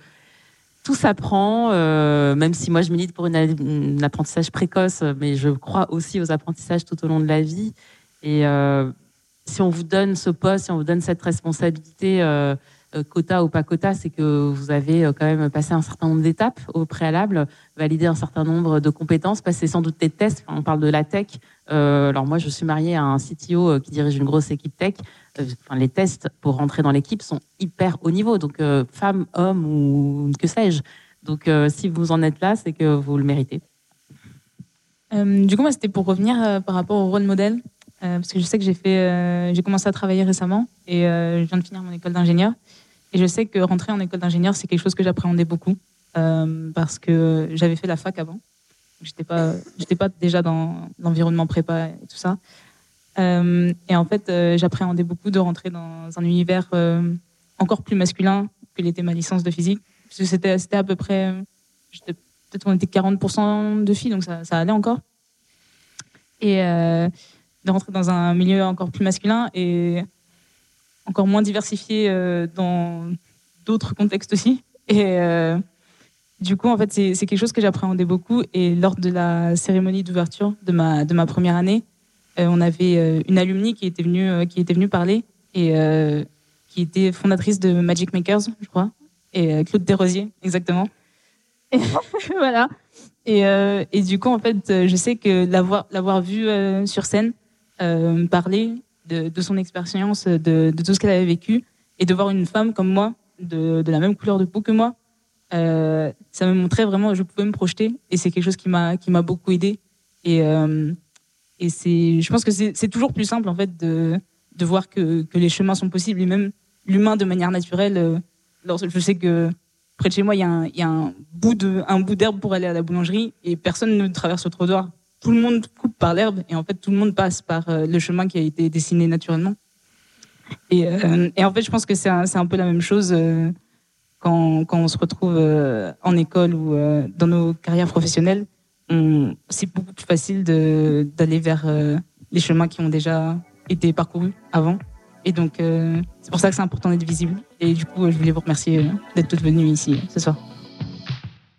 tout s'apprend, euh, même si moi je milite pour un apprentissage précoce, mais je crois aussi aux apprentissages tout au long de la vie. Et si on vous donne ce poste, si on vous donne cette responsabilité, quota ou pas quota, c'est que vous avez euh, quand même passé un certain nombre d'étapes au préalable, validé un certain nombre de compétences, passé sans doute des tests. on parle de la tech. Euh, alors moi, je suis mariée à un CTO qui dirige une grosse équipe tech. Enfin, les tests pour rentrer dans l'équipe sont hyper haut niveau, donc femme, homme ou que sais-je. Donc si vous en êtes là, c'est que vous le méritez. du coup, moi, c'était pour revenir par rapport au rôle modèle, parce que je sais que j'ai fait, j'ai commencé à travailler récemment et je viens de finir mon école d'ingénieur. Et je sais que rentrer en école d'ingénieur, c'est quelque chose que j'appréhendais beaucoup euh, parce que j'avais fait la fac avant. J'étais pas, j'étais pas déjà dans l'environnement prépa et tout ça. Euh, et en fait, euh, j'appréhendais beaucoup de rentrer dans un univers euh, encore plus masculin que l'était ma licence de physique. Parce que c'était, c'était à peu près, peut-être on était 40% de filles, donc ça, ça allait encore. Et de rentrer dans un milieu encore plus masculin et encore moins diversifié dans d'autres contextes aussi. Et du coup, en fait, c'est, quelque chose que j'appréhendais beaucoup. Et lors de la cérémonie d'ouverture de ma, de ma première année, euh, on avait euh, une alumni qui était venue, euh, qui était venue parler et qui était fondatrice de Magic Makers, je crois, et Claude Desrosiers, exactement. *laughs* Voilà. Et, et, du coup, en fait, je sais que l'avoir vue sur scène parler de, son expérience, de, tout ce qu'elle avait vécu, et de voir une femme comme moi, de, la même couleur de peau que moi, ça me montrait vraiment, je pouvais me projeter, et c'est quelque chose qui m'a, qui m'a beaucoup aidé. Et, et c'est, je pense que c'est toujours plus simple en fait de, de voir que, que, les chemins sont possibles et même l'humain de manière naturelle. Euh, je sais que près de chez moi, il y y a un bout de, un bout d'herbe pour aller à la boulangerie et personne ne traverse le trottoir. Tout le monde coupe par l'herbe et en fait tout le monde passe par euh, le chemin qui a été dessiné naturellement. Et, euh, et en fait, je pense que c'est un, peu la même chose quand, quand on se retrouve en école ou dans nos carrières professionnelles c'est beaucoup plus facile d'aller vers euh, les chemins qui ont déjà été parcourus avant. Et donc, euh, c'est pour ça que c'est important d'être visible. Et du coup, je voulais vous remercier euh, d'être toutes venues ici ce soir.